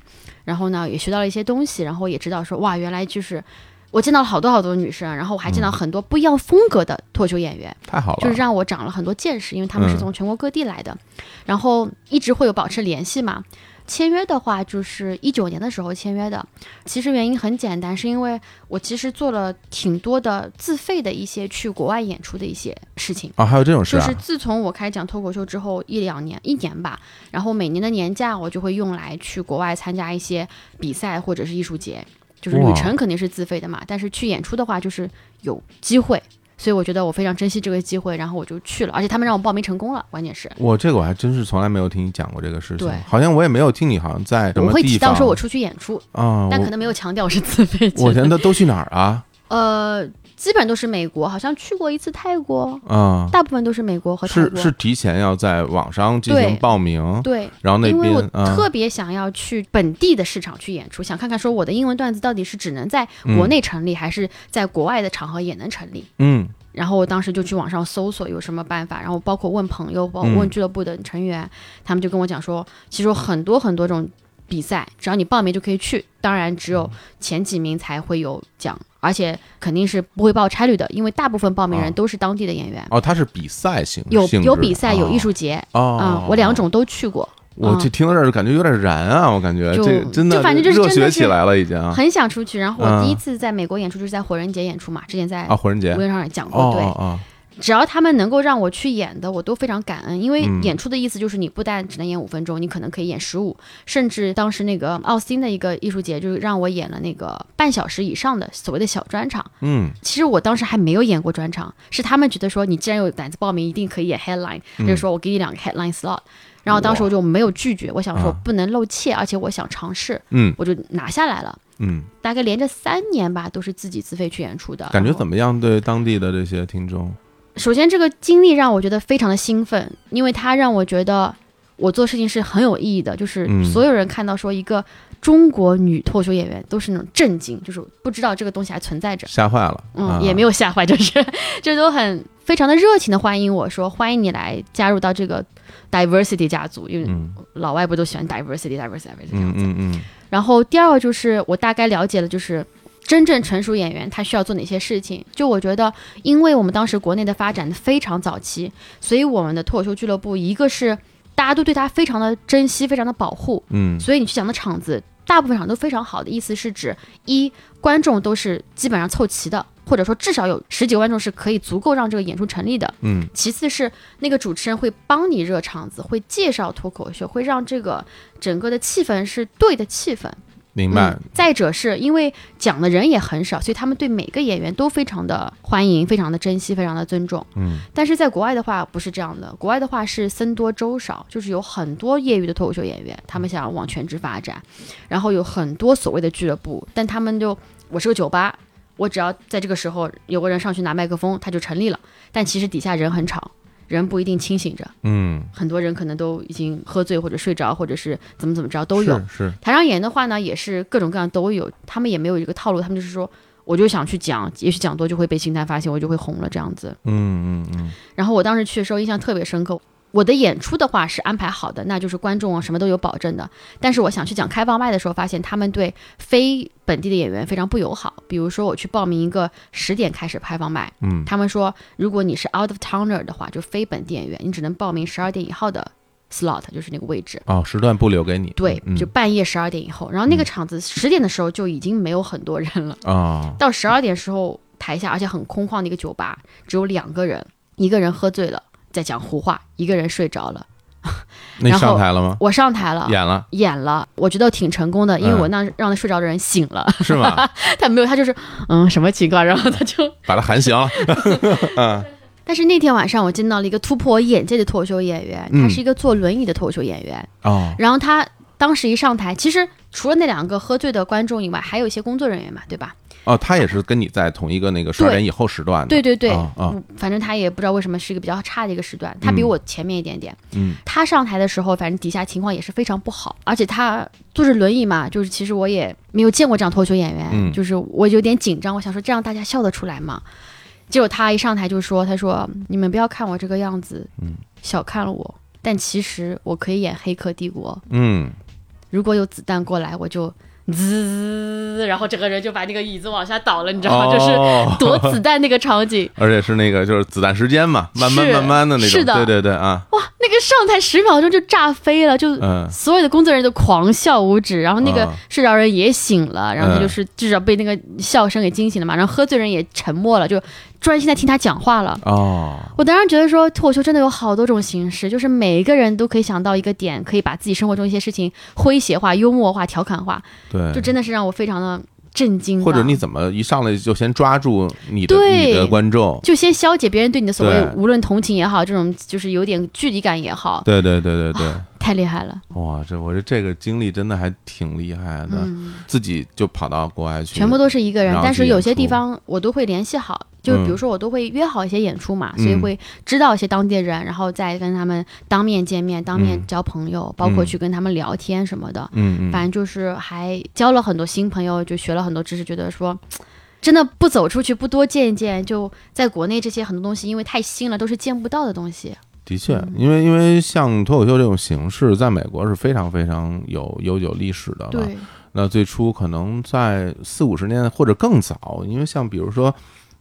[SPEAKER 2] 然后呢也学到了一些东西，然后也知道说哇，原来就是。我见到了好多好多女生，然后我还见到很多不一样风格的脱口秀演员，
[SPEAKER 1] 太好了，
[SPEAKER 2] 就是让我长了很多见识，因为他们是从全国各地来的，然后一直会有保持联系嘛。签约的话，就是一九年的时候签约的，其实原因很简单，是因为我其实做了挺多的自费的一些去国外演出的一些事情
[SPEAKER 1] 啊，还有这种事
[SPEAKER 2] 啊，就是自从我开始讲脱口秀之后一两年一年吧，然后每年的年假我就会用来去国外参加一些比赛或者是艺术节。就是旅程肯定是自费的嘛，但是去演出的话就是有机会，所以我觉得我非常珍惜这个机会，然后我就去了，而且他们让我报名成功了，关键是。
[SPEAKER 1] 我这个我还真是从来没有听你讲过这个事情，对，好像我也没有听你好像在什么
[SPEAKER 2] 我会提到说我出去演出啊，但可能没有强调是自费。
[SPEAKER 1] 我觉得都去哪儿啊？
[SPEAKER 2] 呃。基本都是美国，好像去过一次泰国啊，大部分都是美国和泰
[SPEAKER 1] 国。是是提前要在网上进行报名，
[SPEAKER 2] 对，
[SPEAKER 1] 然后那边因为
[SPEAKER 2] 我特别想要去本地的市场去演出，想看看说我的英文段子到底是只能在国内成立，还是在国外的场合也能成立。
[SPEAKER 1] 嗯，
[SPEAKER 2] 然后我当时就去网上搜索有什么办法，然后包括问朋友，包括问俱乐部的成员，他们就跟我讲说，其实有很多很多种比赛，只要你报名就可以去，当然只有前几名才会有奖。而且肯定是不会报差旅的，因为大部分报名人都是当地的演员。
[SPEAKER 1] 哦，它是比赛型，
[SPEAKER 2] 有有比赛，有艺术节。
[SPEAKER 1] 啊，
[SPEAKER 2] 我两种都去过。
[SPEAKER 1] 我就听到这儿就感觉有点燃啊！我感觉这真的
[SPEAKER 2] 就反正就是
[SPEAKER 1] 热血起来了，已经
[SPEAKER 2] 很想出去。然后我第一次在美国演出就是在火人节演出嘛，之前在
[SPEAKER 1] 啊火人节
[SPEAKER 2] 上也讲过，对。只要他们能够让我去演的，我都非常感恩。因为演出的意思就是你不但只能演五分钟，你可能可以演十五，甚至当时那个奥斯汀的一个艺术节，就是让我演了那个半小时以上的所谓的小专场。
[SPEAKER 1] 嗯，
[SPEAKER 2] 其实我当时还没有演过专场，是他们觉得说你既然有胆子报名，一定可以演 headline，就是说我给你两个 headline slot。然后当时我就没有拒绝，我想说不能露怯，而且我想尝试，
[SPEAKER 1] 嗯，
[SPEAKER 2] 我就拿下来了。
[SPEAKER 1] 嗯，
[SPEAKER 2] 大概连着三年吧，都是自己自费去演出的。
[SPEAKER 1] 感觉怎么样？对当地的这些听众？
[SPEAKER 2] 首先，这个经历让我觉得非常的兴奋，因为它让我觉得我做事情是很有意义的。就是所有人看到说一个中国女脱口秀演员都是那种震惊，就是不知道这个东西还存在着，
[SPEAKER 1] 吓坏了。
[SPEAKER 2] 嗯，也没有吓坏，就是 <laughs> 就都很非常的热情的欢迎我说欢迎你来加入到这个 diversity 家族，因为老外不都喜欢 diversity diversity diversity 这样子。
[SPEAKER 1] 嗯嗯。
[SPEAKER 2] 然后第二个就是我大概了解了，就是。真正成熟演员他需要做哪些事情？就我觉得，因为我们当时国内的发展非常早期，所以我们的脱口秀俱乐部，一个是大家都对他非常的珍惜，非常的保护，
[SPEAKER 1] 嗯，
[SPEAKER 2] 所以你去讲的场子，大部分场都非常好的意思是指一观众都是基本上凑齐的，或者说至少有十几个观众是可以足够让这个演出成立的，
[SPEAKER 1] 嗯。
[SPEAKER 2] 其次是那个主持人会帮你热场子，会介绍脱口秀，会让这个整个的气氛是对的气氛。
[SPEAKER 1] 明白。
[SPEAKER 2] 再者是因为讲的人也很少，所以他们对每个演员都非常的欢迎，非常的珍惜，非常的尊重。
[SPEAKER 1] 嗯。
[SPEAKER 2] 但是在国外的话不是这样的，国外的话是僧多粥少，就是有很多业余的脱口秀演员，他们想要往全职发展，然后有很多所谓的俱乐部，但他们就我是个酒吧，我只要在这个时候有个人上去拿麦克风，他就成立了，但其实底下人很吵。人不一定清醒着，
[SPEAKER 1] 嗯，
[SPEAKER 2] 很多人可能都已经喝醉或者睡着，或者是怎么怎么着都有。
[SPEAKER 1] 是
[SPEAKER 2] 台上演的话呢，也是各种各样都有。他们也没有一个套路，他们就是说，我就想去讲，也许讲多就会被星探发现，我就会红了这样子。
[SPEAKER 1] 嗯嗯嗯。
[SPEAKER 2] 然后我当时去的时候印象特别深刻。我的演出的话是安排好的，那就是观众什么都有保证的。但是我想去讲开放麦的时候，发现他们对非本地的演员非常不友好。比如说我去报名一个十点开始开放麦，
[SPEAKER 1] 嗯，
[SPEAKER 2] 他们说如果你是 out of towner 的话，就非本地演员，你只能报名十二点以后的 slot，就是那个位置。
[SPEAKER 1] 哦，时段不留给你。
[SPEAKER 2] 对，就半夜十二点以后。然后那个场子十点的时候就已经没有很多人了啊。到十二点时候，台下而且很空旷的一个酒吧，只有两个人，一个人喝醉了。在讲胡话，一个人睡着了。<laughs>
[SPEAKER 1] 你上台了吗？
[SPEAKER 2] 我上台了，
[SPEAKER 1] 演了，
[SPEAKER 2] 演了。我觉得挺成功的，因为我那让那睡着的人醒了。
[SPEAKER 1] 是吗？<laughs>
[SPEAKER 2] 他没有，他就是嗯，什么情况？然后他就 <laughs>
[SPEAKER 1] 把他喊醒了。嗯。
[SPEAKER 2] 但是那天晚上，我见到了一个突破我眼界的脱口秀演员，他是一个坐轮椅的脱口秀演员。
[SPEAKER 1] 哦。
[SPEAKER 2] 然后他当时一上台，其实除了那两个喝醉的观众以外，还有一些工作人员嘛，对吧？
[SPEAKER 1] 哦，他也是跟你在同一个那个十二点以后时段的。
[SPEAKER 2] 对对对，
[SPEAKER 1] 啊，
[SPEAKER 2] 反正他也不知道为什么是一个比较差的一个时段，他比我前面一点点。
[SPEAKER 1] 嗯，
[SPEAKER 2] 他上台的时候，反正底下情况也是非常不好，而且他坐着轮椅嘛，就是其实我也没有见过这样脱口秀演员，就是我有点紧张，我想说这样大家笑得出来吗？结果他一上台就说：“他说你们不要看我这个样子，
[SPEAKER 1] 嗯，
[SPEAKER 2] 小看了我，但其实我可以演《黑客帝国》。
[SPEAKER 1] 嗯，
[SPEAKER 2] 如果有子弹过来，我就。”滋，然后整个人就把那个椅子往下倒了，你知道吗？就是躲子弹那个场景，<laughs>
[SPEAKER 1] 而且是那个就是子弹时间嘛，慢慢慢慢的那种，
[SPEAKER 2] 是的，
[SPEAKER 1] 对对对啊！
[SPEAKER 2] 哇，那个上台十秒钟就炸飞了，就所有的工作人员都狂笑无止，然后那个睡着人也醒了，然后他就是至少被那个笑声给惊醒了嘛，然后喝醉人也沉默了，就。专心在听他讲话了
[SPEAKER 1] 哦！
[SPEAKER 2] 我当然觉得说脱口秀真的有好多种形式，就是每一个人都可以想到一个点，可以把自己生活中一些事情诙谐化、幽默化、调侃化。
[SPEAKER 1] 对，
[SPEAKER 2] 就真的是让我非常的震惊。
[SPEAKER 1] 或者你怎么一上来就先抓住你的你的观众，
[SPEAKER 2] 就先消解别人对你的所谓无论同情也好，这种就是有点距离感也好。
[SPEAKER 1] 对对对对对。
[SPEAKER 2] 太厉害了！
[SPEAKER 1] 哇，这我觉得这个经历真的还挺厉害的，自己就跑到国外去，
[SPEAKER 2] 全部都是一个人。但是有些地方我都会联系好，就比如说我都会约好一些演出嘛，所以会知道一些当地人，然后再跟他们当面见面、当面交朋友，包括去跟他们聊天什么的。嗯嗯，反正就是还交了很多新朋友，就学了很多知识，觉得说。<tsk> 真的不走出去，不多见一见，就在国内这些很多东西，因为太新了，都是见不到的东西。
[SPEAKER 1] 的确，因为因为像脱口秀这种形式，在美国是非常非常有悠久历史的了。那最初可能在四五十年或者更早，因为像比如说。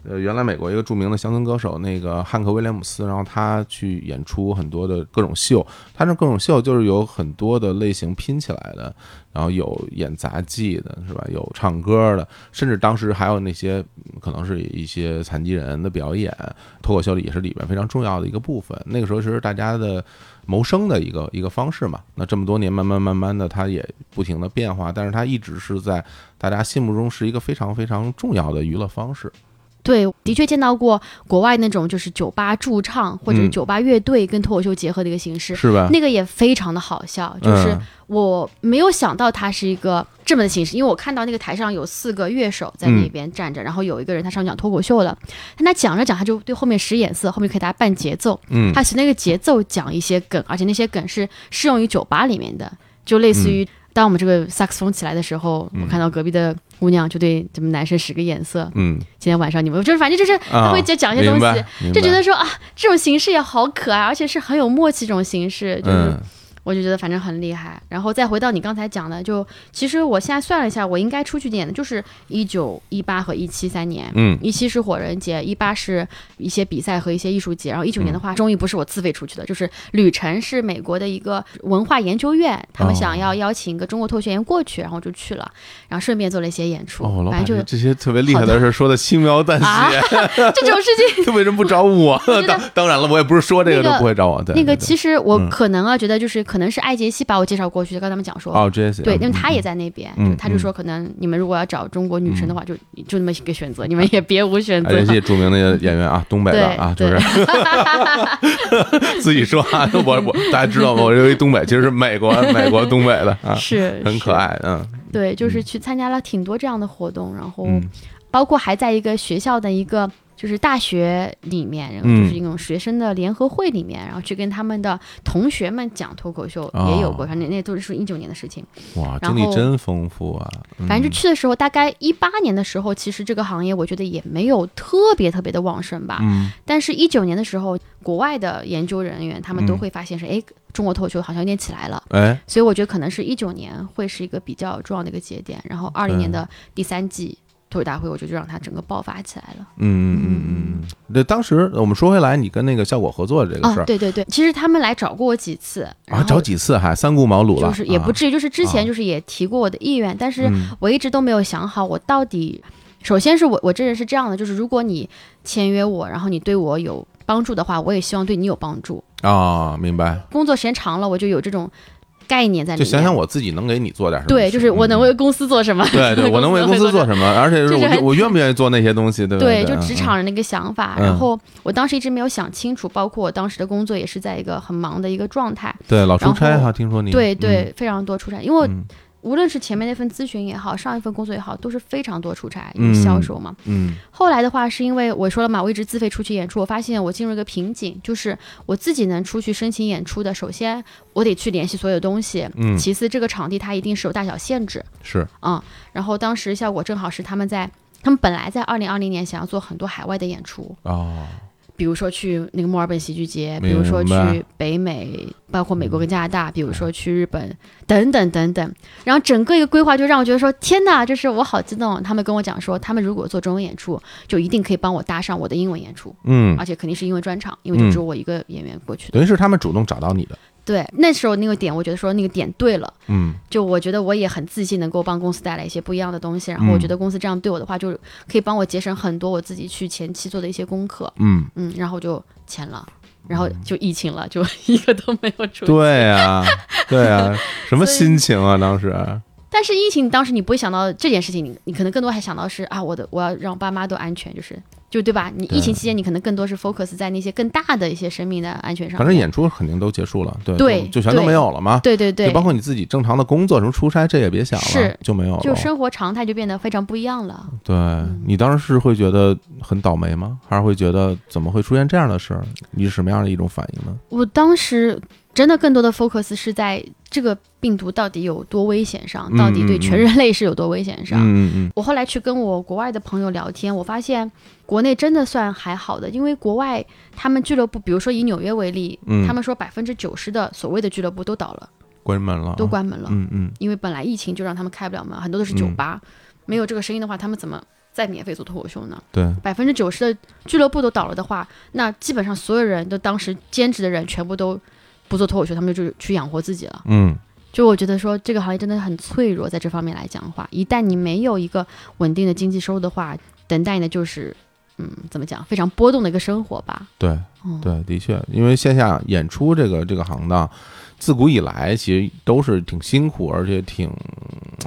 [SPEAKER 1] 呃，原来美国一个著名的乡村歌手，那个汉克·威廉姆斯，然后他去演出很多的各种秀，他这各种秀就是有很多的类型拼起来的，然后有演杂技的，是吧？有唱歌的，甚至当时还有那些可能是一些残疾人的表演，脱口秀里也是里面非常重要的一个部分。那个时候其实大家的谋生的一个一个方式嘛。那这么多年，慢慢慢慢的，它也不停的变化，但是它一直是在大家心目中是一个非常非常重要的娱乐方式。
[SPEAKER 2] 对，的确见到过国外那种就是酒吧驻唱或者酒吧乐队跟脱口秀结合的一个形式，
[SPEAKER 1] 是吧？
[SPEAKER 2] 那个也非常的好笑，就是我没有想到它是一个这么的形式，因为我看到那个台上有四个乐手在那边站着，然后有一个人他上去讲脱口秀了，他讲着讲他就对后面使眼色，后面可以大家伴节奏，嗯，他随那个节奏讲一些梗，而且那些梗是适用于酒吧里面的，就类似于。当我们这个萨克斯风起来的时候，我看到隔壁的姑娘就对咱们男生使个眼色。嗯，今天晚上你们就是反正就是他会讲讲一些东西，就觉得说啊，这种形式也好可爱，而且是很有默契这种形式，就是。我就觉得反正很厉害，然后再回到你刚才讲的，就其实我现在算了一下，我应该出去演的就是一九一八和一七三年，嗯，一七是火人节，一八是一些比赛和一些艺术节，然后一九年的话，终于不是我自费出去的，就是旅程是美国的一个文化研究院，他们想要邀请一个中国脱口秀演员过去，然后就去了，然后顺便做了一些演出。
[SPEAKER 1] 哦，
[SPEAKER 2] 反正就
[SPEAKER 1] 这些特别厉害的事说的轻描淡写，<laughs>
[SPEAKER 2] 这种事情，
[SPEAKER 1] 他为什么不找我？当当然了，我也不是说这个都不会找我。
[SPEAKER 2] 对那个其实我可能啊，觉得就是可能是艾杰西。把我介绍过去，跟他们讲说，
[SPEAKER 1] 哦，Jesse，
[SPEAKER 2] 对，因为他也在那边，他就说，可能你们如果要找中国女生的话，就就那么一个选择，你们也别无选择。
[SPEAKER 1] 杰西著名的演员啊，东北的啊，就是 <laughs> 自己说啊，我我大家知道吗？我认为东北其实是美国，美国东北的啊，<laughs>
[SPEAKER 2] 是
[SPEAKER 1] 很可爱，嗯，
[SPEAKER 2] 对，就是去参加了挺多这样的活动，然后包括还在一个学校的一个。就是大学里面，然后就是一种学生的联合会里面，然后去跟他们的同学们讲脱口秀，也有过，反正那都是一九年的事情。
[SPEAKER 1] 哇，经历真丰富啊！
[SPEAKER 2] 反正就去的时候，大概一八年的时候，其实这个行业我觉得也没有特别特别的旺盛吧。嗯。但是，一九年的时候，国外的研究人员他们都会发现是，哎，中国脱口秀好像有点起来了。哎。所以，我觉得可能是一九年会是一个比较重要的一个节点。然后，二零年的第三季。脱口大会，我觉得就让它整个爆发起来了。
[SPEAKER 1] 嗯嗯嗯嗯。那当时我们说回来，你跟那个效果合作这个事儿，
[SPEAKER 2] 对对对，其实他们来找过我几次
[SPEAKER 1] 啊，找几次还三顾茅庐了，
[SPEAKER 2] 就是也不至于，就是之前就是也提过我的意愿，但是我一直都没有想好，我到底，首先是我我这人是这样的，就是如果你签约我，然后你对我有帮助的话，我也希望对你有帮助
[SPEAKER 1] 啊，明白。
[SPEAKER 2] 工作时间长了，我就有这种。概念在里面，
[SPEAKER 1] 就想想我自己能给你做点什么。
[SPEAKER 2] 对，就是我能为公司做什么。
[SPEAKER 1] 对对，<laughs> 我能为公司做什么，而且是我我愿不愿意做那些东西，对吧？
[SPEAKER 2] 对，就职场人的一个想法。然后我当时一直没有想清楚，包括我当时的工作也是在一个很忙的一个状态。
[SPEAKER 1] 对，老出差哈，听说你。
[SPEAKER 2] 对对，非常多出差，因为。无论是前面那份咨询也好，上一份工作也好，都是非常多出差，因为销售嘛。嗯。后来的话，是因为我说了嘛，我一直自费出去演出，我发现我进入一个瓶颈，就是我自己能出去申请演出的，首先我得去联系所有东西，嗯。其次，这个场地它一定是有大小限制。
[SPEAKER 1] 是。
[SPEAKER 2] 嗯。然后当时效果正好是他们在，他们本来在二零二零年想要做很多海外的演出。哦。比如说去那个墨尔本喜剧节，比如说去北美，包括美国跟加拿大，比如说去日本，等等等等。然后整个一个规划就让我觉得说，天哪，就是我好激动。他们跟我讲说，他们如果做中文演出，就一定可以帮我搭上我的英文演出，嗯，而且肯定是英文专场，因为就只有我一个演员过去的。
[SPEAKER 1] 等于是他们主动找到你的。
[SPEAKER 2] 对，那时候那个点，我觉得说那个点对了，嗯，就我觉得我也很自信，能够帮公司带来一些不一样的东西。然后我觉得公司这样对我的话，就可以帮我节省很多我自己去前期做的一些功课，嗯嗯，然后就签了，然后就疫情了，就一个都没有出。
[SPEAKER 1] 对啊，对啊，<laughs> 什么心情啊当时？
[SPEAKER 2] 但是疫情当时你不会想到这件事情，你你可能更多还想到是啊，我的我要让爸妈都安全，就是就对吧？你疫情期间，你可能更多是 focus 在那些更大的一些生命的安全上。
[SPEAKER 1] 反正演出肯定都结束了，对
[SPEAKER 2] 对，
[SPEAKER 1] 就全都没有了嘛。
[SPEAKER 2] 对对对，
[SPEAKER 1] 就包括你自己正常的工作，什么出差，这也别想了，
[SPEAKER 2] 是
[SPEAKER 1] 就没有了。
[SPEAKER 2] 就生活常态就变得非常不一样了。
[SPEAKER 1] 对你当时是会觉得很倒霉吗？还是会觉得怎么会出现这样的事儿？你是什么样的一种反应呢？
[SPEAKER 2] 我当时。真的更多的 focus 是在这个病毒到底有多危险上，到底对全人类是有多危险上。
[SPEAKER 1] 嗯嗯。
[SPEAKER 2] 我后来去跟我国外的朋友聊天，我发现国内真的算还好的，因为国外他们俱乐部，比如说以纽约为例，他们说百分之九十的所谓的俱乐部都倒了，
[SPEAKER 1] 关门了，
[SPEAKER 2] 都关门了。
[SPEAKER 1] 嗯嗯。
[SPEAKER 2] 因为本来疫情就让他们开不了门，很多都是酒吧，没有这个生意的话，他们怎么再免费做脱口秀呢？
[SPEAKER 1] 对。
[SPEAKER 2] 百分之九十的俱乐部都倒了的话，那基本上所有人都当时兼职的人全部都。不做脱口秀，他们就去养活自己了。
[SPEAKER 1] 嗯，
[SPEAKER 2] 就我觉得说这个行业真的很脆弱，在这方面来讲的话，一旦你没有一个稳定的经济收入的话，等待你的就是，嗯，怎么讲，非常波动的一个生活吧。
[SPEAKER 1] 对，对，的确，因为线下演出这个这个行当。自古以来，其实都是挺辛苦，而且挺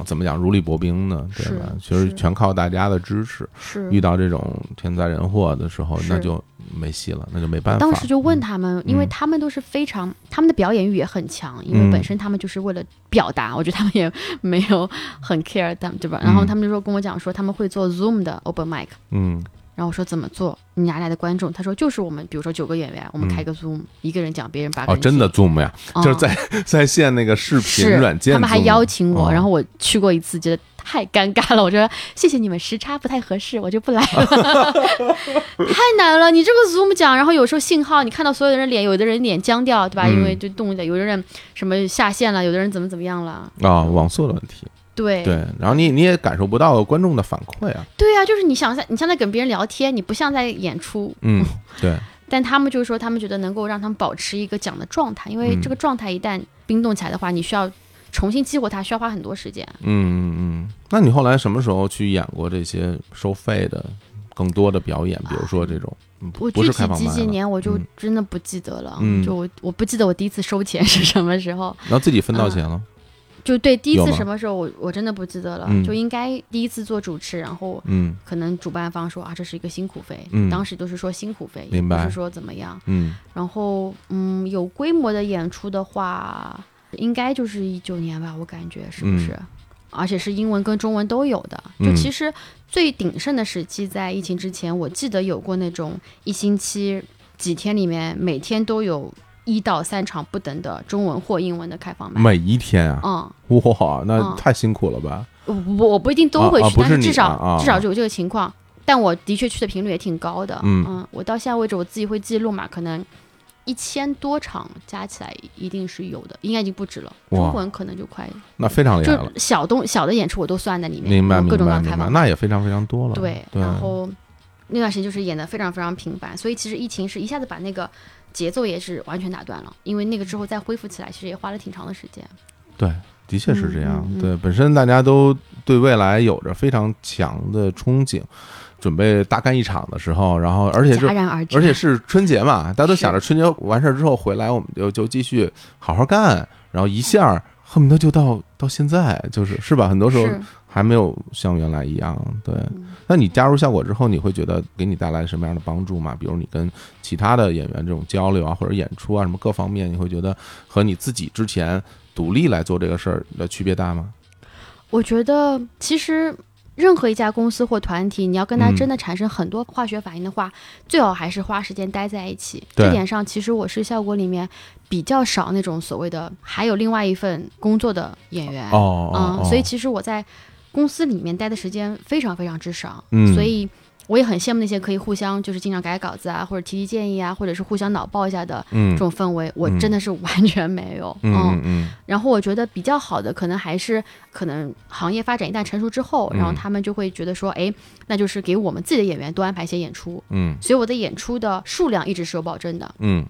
[SPEAKER 1] 怎么讲，如履薄冰的，对吧？其实全靠大家的支持。
[SPEAKER 2] 是
[SPEAKER 1] 遇到这种天灾人祸的时候，那就没戏了，那就没办法。
[SPEAKER 2] 当时就问他们，因为他们都是非常，他们的表演欲也很强，因为本身他们就是为了表达，我觉得他们也 <laughs> 没有很 care 他们，对吧？然后他们就说跟我讲说，他们会做 Zoom 的 Open Mic。
[SPEAKER 1] 嗯。
[SPEAKER 2] 然后我说怎么做？你哪来的观众？他说就是我们，比如说九个演员，我们开个 Zoom，一个人讲，别人八个人。
[SPEAKER 1] 哦，真的 Zoom 呀，就是在在线那个视频软件。
[SPEAKER 2] 他们还邀请我，然后我去过一次，觉得太尴尬了。我说谢谢你们，时差不太合适，我就不来了。<laughs> 太难了，你这个 Zoom 讲，然后有时候信号，你看到所有的人脸，有的人脸僵掉，对吧？因为就动的，有的人什么下线了，有的人怎么怎么样了。
[SPEAKER 1] 啊，网速的问题。
[SPEAKER 2] 对
[SPEAKER 1] 对，然后你你也感受不到观众的反馈啊。
[SPEAKER 2] 对啊，就是你想在你像在跟别人聊天，你不像在演出。
[SPEAKER 1] 嗯，<laughs> 对。
[SPEAKER 2] 但他们就是说，他们觉得能够让他们保持一个讲的状态，因为这个状态一旦冰冻起来的话，你需要重新激活它，需要花很多时间。
[SPEAKER 1] 嗯嗯嗯。那你后来什么时候去演过这些收费的更多的表演？比如说这种，
[SPEAKER 2] 我具体几几年我就真的不记得了。
[SPEAKER 1] 嗯。
[SPEAKER 2] 就我我不记得我第一次收钱是什么时候。
[SPEAKER 1] 然后自己分到钱了。
[SPEAKER 2] 就对，第一次什么时候我我真的不记得了，就应该第一次做主持，然后嗯，可能主办方说啊这是一个辛苦费，嗯，当时都是说辛苦费，不是说怎么样，
[SPEAKER 1] 嗯，
[SPEAKER 2] 然后嗯有规模的演出的话，应该就是一九年吧，我感觉是不是？而且是英文跟中文都有的，就其实最鼎盛的时期在疫情之前，我记得有过那种一星期几天里面每天都有。一到三场不等的中文或英文的开放麦，
[SPEAKER 1] 每一天啊，
[SPEAKER 2] 嗯，
[SPEAKER 1] 哇，那太辛苦了吧？
[SPEAKER 2] 我我不一定都会去，但
[SPEAKER 1] 是
[SPEAKER 2] 至少至少就有这个情况。但我的确去的频率也挺高的，嗯，我到现在为止我自己会记录嘛，可能一千多场加起来一定是有的，应该已经不止了。中文可能就快，
[SPEAKER 1] 那非常厉害了。
[SPEAKER 2] 小东小的演出我都算在里面，
[SPEAKER 1] 明白
[SPEAKER 2] 各种各样开放，
[SPEAKER 1] 那也非常非常多了。
[SPEAKER 2] 对，然后那段时间就是演的非常非常频繁，所以其实疫情是一下子把那个。节奏也是完全打断了，因为那个之后再恢复起来，其实也花了挺长的时间。
[SPEAKER 1] 对，的确是这样。对，本身大家都对未来有着非常强的憧憬，准备大干一场的时候，然后而且是而且是春节嘛，大家都想着春节完事儿之后回来，我们就就继续好好干，然后一下恨不得就到到现在，就是是吧？很多时候。还没有像原来一样，对。那你加入效果之后，你会觉得给你带来什么样的帮助吗？比如你跟其他的演员这种交流啊，或者演出啊，什么各方面，你会觉得和你自己之前独立来做这个事儿的区别大吗？
[SPEAKER 2] 我觉得其实任何一家公司或团体，你要跟他真的产生很多化学反应的话，最好还是花时间待在一起。这点上，其实我是效果里面比较少那种所谓的还有另外一份工作的演员
[SPEAKER 1] 哦，
[SPEAKER 2] 嗯，所以其实我在。公司里面待的时间非常非常之少，嗯，所以我也很羡慕那些可以互相就是经常改稿子啊，或者提提建议啊，或者是互相脑爆一下的这种氛围，我真的是完全没有，
[SPEAKER 1] 嗯嗯。
[SPEAKER 2] 然后我觉得比较好的可能还是可能行业发展一旦成熟之后，然后他们就会觉得说，哎，那就是给我们自己的演员多安排一些演出，
[SPEAKER 1] 嗯，
[SPEAKER 2] 所以我的演出的数量一直是有保证的，
[SPEAKER 1] 嗯。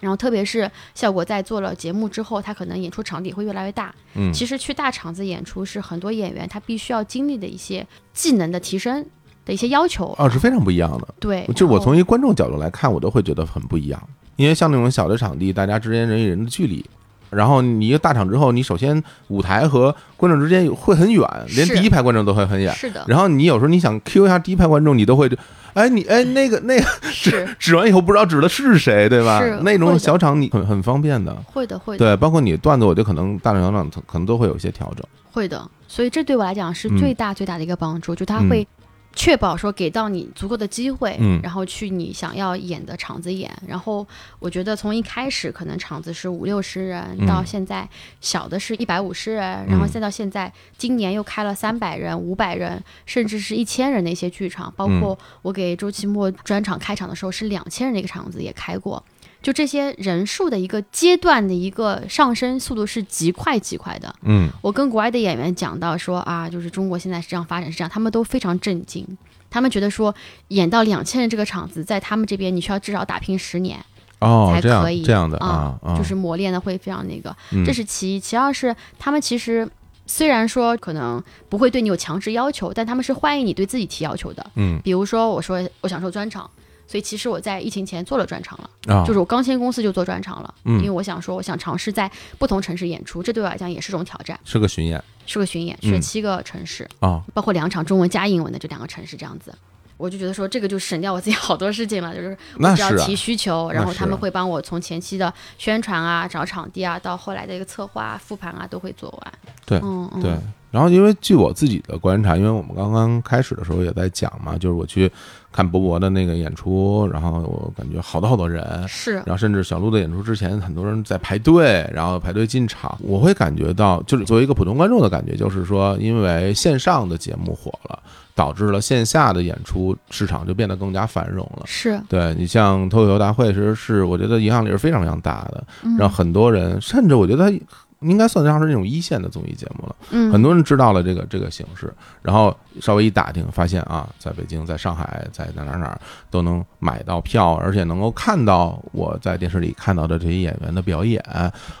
[SPEAKER 2] 然后，特别是效果在做了节目之后，他可能演出场地会越来越大。嗯，其实去大场子演出是很多演员他必须要经历的一些技能的提升的一些要求。
[SPEAKER 1] 啊，是非常不一样的。
[SPEAKER 2] 对，
[SPEAKER 1] 就我从一观众角度来看，我都会觉得很不一样。因为像那种小的场地，大家之间人与人的距离然后你一个大场之后，你首先舞台和观众之间会很远，连第一排观众都会很远。
[SPEAKER 2] 是的。
[SPEAKER 1] 然后你有时候你想 Q 一下第一排观众，你都会，哎，你哎那个那个 <laughs> 指指完以后不知道指的是谁，对吧？那种小场你很很方便的。
[SPEAKER 2] 会的，会
[SPEAKER 1] 的。对，包括你段子，我就可能大场小场可能都会有一些调整。
[SPEAKER 2] 会的，所以这对我来讲是最大最大的一个帮助，就他会。确保说给到你足够的机会，嗯，然后去你想要演的场子演。然后我觉得从一开始可能场子是五六十人，到现在小的是一百五十人，然后再到现在今年又开了三百人、五百人，甚至是一千人的一些剧场。包括我给周奇墨专场开场的时候是两千人的一个场子也开过。就这些人数的一个阶段的一个上升速度是极快极快的。
[SPEAKER 1] 嗯，
[SPEAKER 2] 我跟国外的演员讲到说啊，就是中国现在是这样发展是这样，他们都非常震惊。他们觉得说演到两千人这个场子，在他们这边你需要至少打拼十年
[SPEAKER 1] 哦
[SPEAKER 2] 才可以
[SPEAKER 1] 这样的
[SPEAKER 2] 啊，就是磨练的会非常那个。这是其一，其二是他们其实虽然说可能不会对你有强制要求，但他们是欢迎你对自己提要求的。
[SPEAKER 1] 嗯，
[SPEAKER 2] 比如说我说我想说专场。所以其实我在疫情前做了专场了，就是我刚签公司就做专场了，因为我想说我想尝试在不同城市演出，这对我来讲也是种挑战。
[SPEAKER 1] 是个巡演，
[SPEAKER 2] 是个巡演，去了七个城市
[SPEAKER 1] 啊，
[SPEAKER 2] 包括两场中文加英文的这两个城市这样子，我就觉得说这个就省掉我自己好多事情了，就是我只要提需求，然后他们会帮我从前期的宣传啊、找场地啊，到后来的一个策划、复盘啊，都会做完。
[SPEAKER 1] 对，
[SPEAKER 2] 嗯。
[SPEAKER 1] 对。然后因为据我自己的观察，因为我们刚刚开始的时候也在讲嘛，就是我去。看博博的那个演出，然后我感觉好多好多人，
[SPEAKER 2] 是，
[SPEAKER 1] 然后甚至小鹿的演出之前，很多人在排队，然后排队进场。我会感觉到，就是作为一个普通观众的感觉，就是说，因为线上的节目火了，导致了线下的演出市场就变得更加繁荣了。
[SPEAKER 2] 是，
[SPEAKER 1] 对你像脱口秀大会，其实是我觉得影响力是非常非常大的，让很多人，甚至我觉得。应该算得上是那种一线的综艺节目了，
[SPEAKER 2] 嗯，
[SPEAKER 1] 很多人知道了这个这个形式，然后稍微一打听，发现啊，在北京、在上海、在哪哪哪都能买到票，而且能够看到我在电视里看到的这些演员的表演。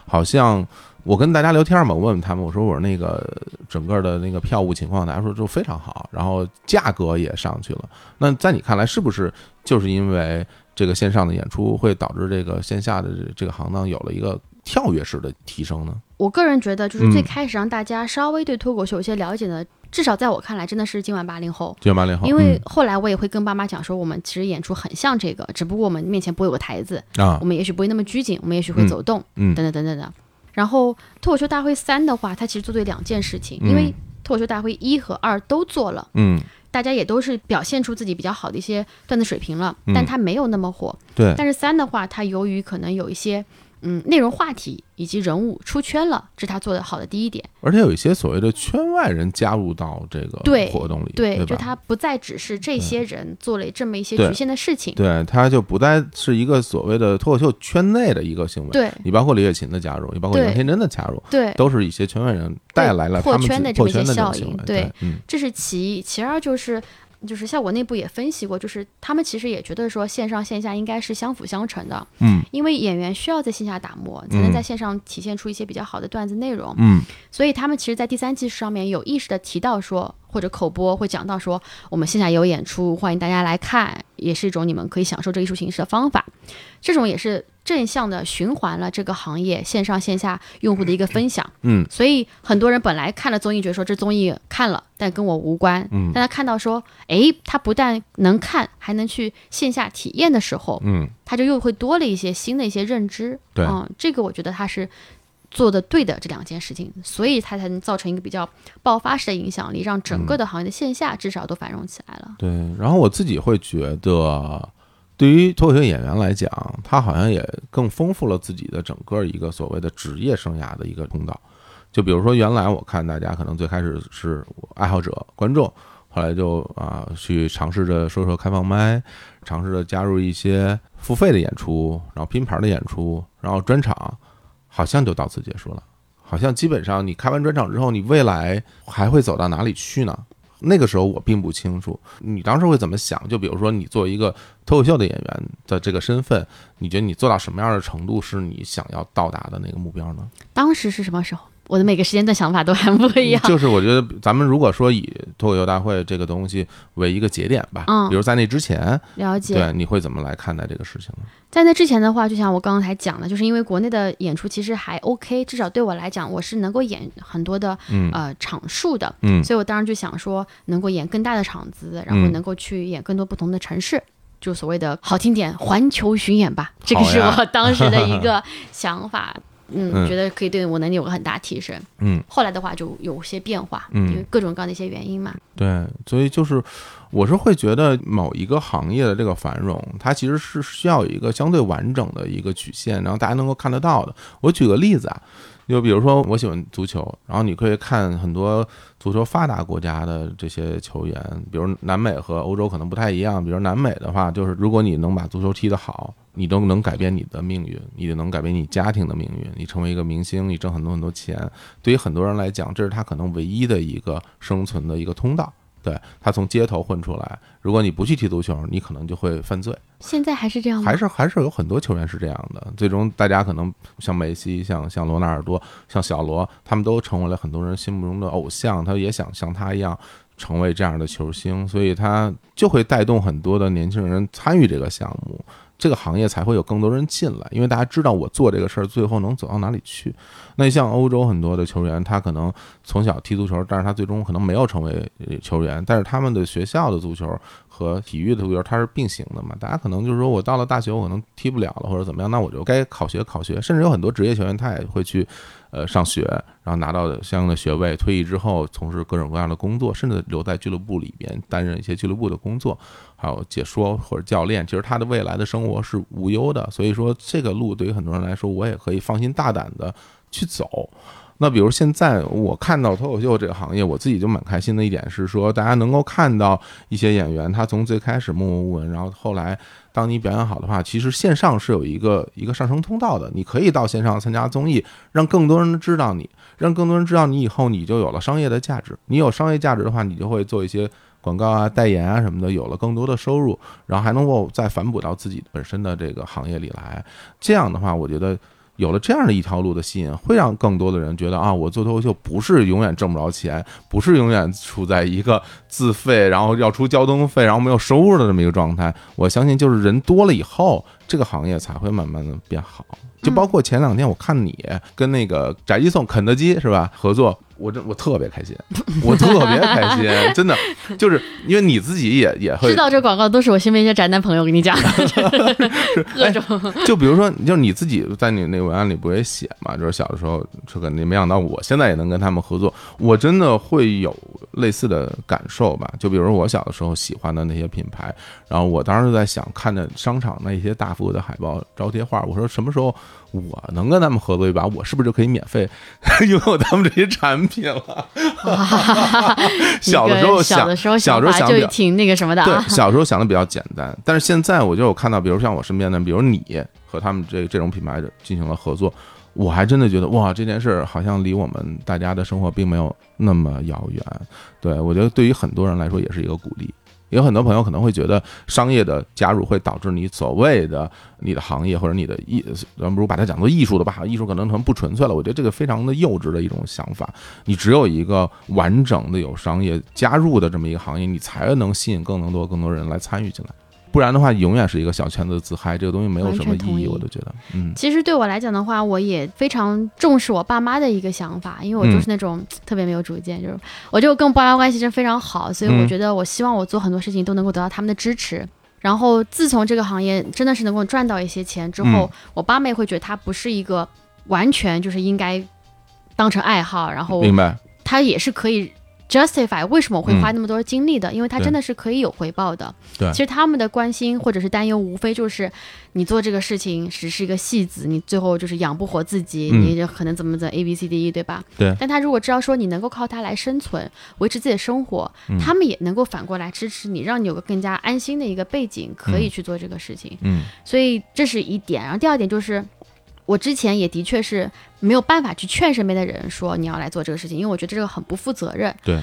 [SPEAKER 1] 好像我跟大家聊天嘛，我问问他们，我说我说那个整个的那个票务情况，大家说就非常好，然后价格也上去了。那在你看来，是不是就是因为这个线上的演出会导致这个线下的这个行当有了一个？跳跃式的提升呢？
[SPEAKER 2] 我个人觉得，就是最开始让大家稍微对脱口秀有些了解的，至少在我看来，真的是今晚八零后。
[SPEAKER 1] 今晚八零后，
[SPEAKER 2] 因为后来我也会跟爸妈讲说，我们其实演出很像这个，只不过我们面前不会有个台子
[SPEAKER 1] 啊，
[SPEAKER 2] 我们也许不会那么拘谨，我们也许会走动，嗯，等等等等的。然后脱口秀大会三的话，它其实做对两件事情，因为脱口秀大会一和二都做了，
[SPEAKER 1] 嗯，
[SPEAKER 2] 大家也都是表现出自己比较好的一些段子水平了，但它没有那么火，
[SPEAKER 1] 对。
[SPEAKER 2] 但是三的话，它由于可能有一些。嗯，内容话题以及人物出圈了，这是他做的好的第一点。
[SPEAKER 1] 而且有一些所谓的圈外人加入到这个活动里，
[SPEAKER 2] 对，就
[SPEAKER 1] 他
[SPEAKER 2] 不再只是这些人做了这么一些局限的事情，
[SPEAKER 1] 对，他就不再是一个所谓的脱口秀圈内的一个行为。
[SPEAKER 2] 对，
[SPEAKER 1] 你包括李雪琴的加入，你包括杨天真的加入，
[SPEAKER 2] 对，
[SPEAKER 1] 都是一些圈外人带来了
[SPEAKER 2] 破圈
[SPEAKER 1] 的
[SPEAKER 2] 这么一些
[SPEAKER 1] 效
[SPEAKER 2] 应。
[SPEAKER 1] 对，
[SPEAKER 2] 这是其一，其二就是。就是效果内部也分析过，就是他们其实也觉得说线上线下应该是相辅相成的，
[SPEAKER 1] 嗯，
[SPEAKER 2] 因为演员需要在线下打磨，才能在线上体现出一些比较好的段子内容，
[SPEAKER 1] 嗯，
[SPEAKER 2] 所以他们其实，在第三季上面有意识的提到说。或者口播会讲到说，我们线下有演出，欢迎大家来看，也是一种你们可以享受这艺术形式的方法。这种也是正向的循环了这个行业线上线下用户的一个分享。
[SPEAKER 1] 嗯，
[SPEAKER 2] 所以很多人本来看了综艺，觉得说这综艺看了，但跟我无关。
[SPEAKER 1] 嗯，
[SPEAKER 2] 但他看到说，哎，他不但能看，还能去线下体验的时候，
[SPEAKER 1] 嗯，
[SPEAKER 2] 他就又会多了一些新的一些认知。
[SPEAKER 1] 对，
[SPEAKER 2] 嗯，这个我觉得他是。做的对的这两件事情，所以它才能造成一个比较爆发式的影响力，让整个的行业的线下至少都繁荣起来了。
[SPEAKER 1] 对，然后我自己会觉得，对于脱口秀演员来讲，他好像也更丰富了自己的整个一个所谓的职业生涯的一个通道。就比如说，原来我看大家可能最开始是爱好者、观众，后来就啊去尝试着说说开放麦，尝试着加入一些付费的演出，然后拼盘的演出，然后专场。好像就到此结束了，好像基本上你开完专场之后，你未来还会走到哪里去呢？那个时候我并不清楚，你当时会怎么想？就比如说你作为一个脱口秀的演员的这个身份，你觉得你做到什么样的程度是你想要到达的那个目标呢？
[SPEAKER 2] 当时是什么时候？我的每个时间段想法都还不一样。
[SPEAKER 1] 就是我觉得咱们如果说以脱口秀大会这个东西为一个节点吧，嗯，比如在那之前，
[SPEAKER 2] 了解，
[SPEAKER 1] 对，你会怎么来看待这个事情呢？
[SPEAKER 2] 在那之前的话，就像我刚才讲的，就是因为国内的演出其实还 OK，至少对我来讲，我是能够演很多的呃场数的，嗯，所以我当时就想说，能够演更大的场子，然后能够去演更多不同的城市，就所谓的好听点，环球巡演吧，这个是我当时的一个 <laughs> 想法。嗯，觉得可以对我能力有个很大提升。嗯，后来的话就有些变化，因为各种各样的一些原因嘛。
[SPEAKER 1] 对，所以就是我是会觉得某一个行业的这个繁荣，它其实是需要有一个相对完整的一个曲线，然后大家能够看得到的。我举个例子啊。就比如说，我喜欢足球，然后你可以看很多足球发达国家的这些球员，比如南美和欧洲可能不太一样。比如南美的话，就是如果你能把足球踢得好，你都能改变你的命运，你就能改变你家庭的命运，你成为一个明星，你挣很多很多钱。对于很多人来讲，这是他可能唯一的一个生存的一个通道。对他从街头混出来，如果你不去踢足球，你可能就会犯罪。
[SPEAKER 2] 现在还是这样
[SPEAKER 1] 吗？还是还是有很多球员是这样的。最终，大家可能像梅西、像像罗纳尔多、像小罗，他们都成为了很多人心目中的偶像。他也想像他一样成为这样的球星，所以他就会带动很多的年轻人参与这个项目。这个行业才会有更多人进来，因为大家知道我做这个事儿最后能走到哪里去。那像欧洲很多的球员，他可能从小踢足球，但是他最终可能没有成为球员，但是他们的学校的足球和体育的足球它是并行的嘛。大家可能就是说我到了大学，我可能踢不了了或者怎么样，那我就该考学考学，甚至有很多职业球员他也会去。呃，上学，然后拿到相应的学位，退役之后从事各种各样的工作，甚至留在俱乐部里边担任一些俱乐部的工作，还有解说或者教练。其实他的未来的生活是无忧的，所以说这个路对于很多人来说，我也可以放心大胆的去走。那比如现在我看到脱口秀这个行业，我自己就蛮开心的一点是说，大家能够看到一些演员，他从最开始默默无闻，然后后来。当你表演好的话，其实线上是有一个一个上升通道的。你可以到线上参加综艺，让更多人知道你，让更多人知道你以后你就有了商业的价值。你有商业价值的话，你就会做一些广告啊、代言啊什么的，有了更多的收入，然后还能够再反哺到自己本身的这个行业里来。这样的话，我觉得。有了这样的一条路的吸引，会让更多的人觉得啊，我做脱口秀不是永远挣不着钱，不是永远处在一个自费，然后要出交通费，然后没有收入的这么一个状态。我相信，就是人多了以后，这个行业才会慢慢的变好。就包括前两天我看你跟那个宅急送、肯德基是吧合作。我真我特别开心，<laughs> 我特别开心，真的，就是因为你自己也也会
[SPEAKER 2] 知道这广告都是我身边一些宅男朋友给你讲的，<laughs> 各种。
[SPEAKER 1] 就比如说，就你自己在你那文案里不也写嘛？就是小的时候，这个你没想到我现在也能跟他们合作，我真的会有类似的感受吧？就比如说我小的时候喜欢的那些品牌，然后我当时就在想，看着商场那些大幅的海报招贴画，我说什么时候？我能跟他们合作一把，我是不是就可以免费 <laughs> 拥有他们这些产品了？小的时候想，小时候想
[SPEAKER 2] 就挺那个什么的。
[SPEAKER 1] 对，小时候想的比较简单，但是现在我就有看到，比如像我身边的，比如你和他们这这种品牌进行了合作，我还真的觉得哇，这件事好像离我们大家的生活并没有那么遥远。对我觉得对于很多人来说也是一个鼓励。有很多朋友可能会觉得商业的加入会导致你所谓的你的行业或者你的艺，咱不如把它讲做艺术的吧，艺术可能成不纯粹了。我觉得这个非常的幼稚的一种想法。你只有一个完整的有商业加入的这么一个行业，你才能吸引更多更多人来参与进来。不然的话，永远是一个小圈子自嗨，这个东西没有什么意义，我都觉得。嗯，
[SPEAKER 2] 其实对我来讲的话，我也非常重视我爸妈的一个想法，因为我就是那种特别没有主见，就是我就跟爸妈关系真非常好，所以我觉得我希望我做很多事情都能够得到他们的支持。然后自从这个行业真的是能够赚到一些钱之后，我爸妈也会觉得它不是一个完全就是应该当成爱好，然后
[SPEAKER 1] 明白，
[SPEAKER 2] 它也是可以。Justify 为什么我会花那么多精力的？因为他真的是可以有回报的。
[SPEAKER 1] 对，
[SPEAKER 2] 其实他们的关心或者是担忧，无非就是你做这个事情只是一个戏子，你最后就是养不活自己，你就可能怎么怎么 A B C D E，对吧？
[SPEAKER 1] 对。
[SPEAKER 2] 但他如果知道说你能够靠它来生存，维持自己的生活，他们也能够反过来支持你，让你有个更加安心的一个背景，可以去做这个事情。嗯。所以这是一点，然后第二点就是。我之前也的确是没有办法去劝身边的人说你要来做这个事情，因为我觉得这个很不负责任。
[SPEAKER 1] 对，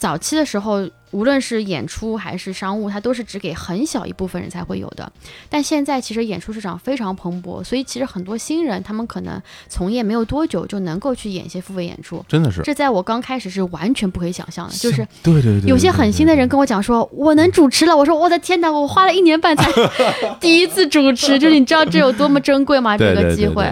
[SPEAKER 2] 早期的时候。无论是演出还是商务，它都是只给很小一部分人才会有的。但现在其实演出市场非常蓬勃，所以其实很多新人他们可能从业没有多久就能够去演一些付费演出，
[SPEAKER 1] 真的是。
[SPEAKER 2] 这在我刚开始是完全不可以想象的，就是
[SPEAKER 1] 对对对，
[SPEAKER 2] 有些很新的人跟我讲说，我能主持了。我说我的天哪，我花了一年半才 <laughs> 第一次主持，就是你知道这有多么珍贵吗？这个机会。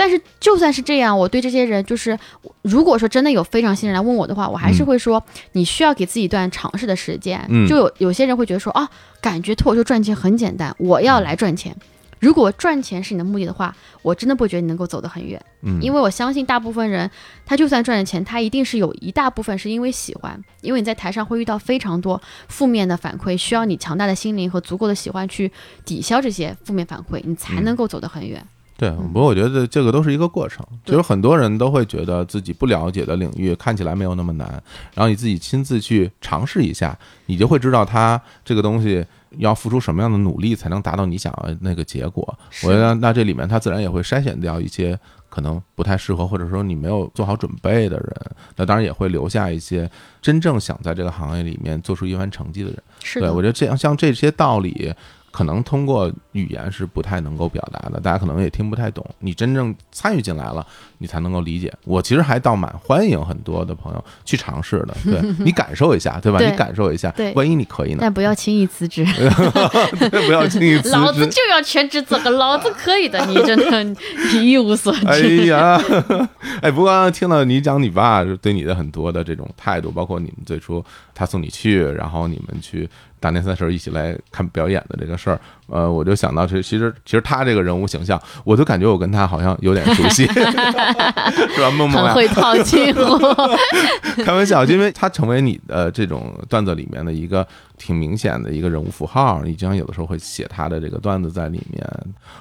[SPEAKER 2] 但是就算是这样，我对这些人就是，如果说真的有非常新人来问我的话，我还是会说，你需要给自己一段尝试的时间。就有有些人会觉得说，啊，感觉脱口秀赚钱很简单，我要来赚钱。如果赚钱是你的目的的话，我真的不觉得你能够走得很远。嗯，因为我相信大部分人，他就算赚了钱，他一定是有一大部分是因为喜欢，因为你在台上会遇到非常多负面的反馈，需要你强大的心灵和足够的喜欢去抵消这些负面反馈，你才能够走得很远。
[SPEAKER 1] 对，不过我觉得这个都是一个过程，其实很多人都会觉得自己不了解的领域看起来没有那么难，然后你自己亲自去尝试一下，你就会知道它这个东西要付出什么样的努力才能达到你想要那个结果。我觉得那这里面它自然也会筛选掉一些可能不太适合或者说你没有做好准备的人，那当然也会留下一些真正想在这个行业里面做出一番成绩的人。
[SPEAKER 2] 是
[SPEAKER 1] 对，我觉得这样像这些道理。可能通过语言是不太能够表达的，大家可能也听不太懂。你真正参与进来了，你才能够理解。我其实还倒蛮欢迎很多的朋友去尝试的，<laughs> 对你感受一下，对吧？你感受一下，
[SPEAKER 2] 对，
[SPEAKER 1] 万一你可以呢？
[SPEAKER 2] 但不要轻易辞职，<laughs>
[SPEAKER 1] 不要轻易辞职。
[SPEAKER 2] 老子就要全职做，老子可以的。你真的，你一无所知。
[SPEAKER 1] 哎呀，<laughs> 哎，不过刚刚听到你讲你爸对你的很多的这种态度，包括你们最初他送你去，然后你们去。大年三十一起来看表演的这个事儿，呃，我就想到这，其实其实他这个人物形象，我就感觉我跟他好像有点熟悉，<laughs> 是吧？梦梦
[SPEAKER 2] 很会套近乎，<laughs>
[SPEAKER 1] 开玩笑，因为他成为你的这种段子里面的一个挺明显的一个人物符号，你经常有的时候会写他的这个段子在里面，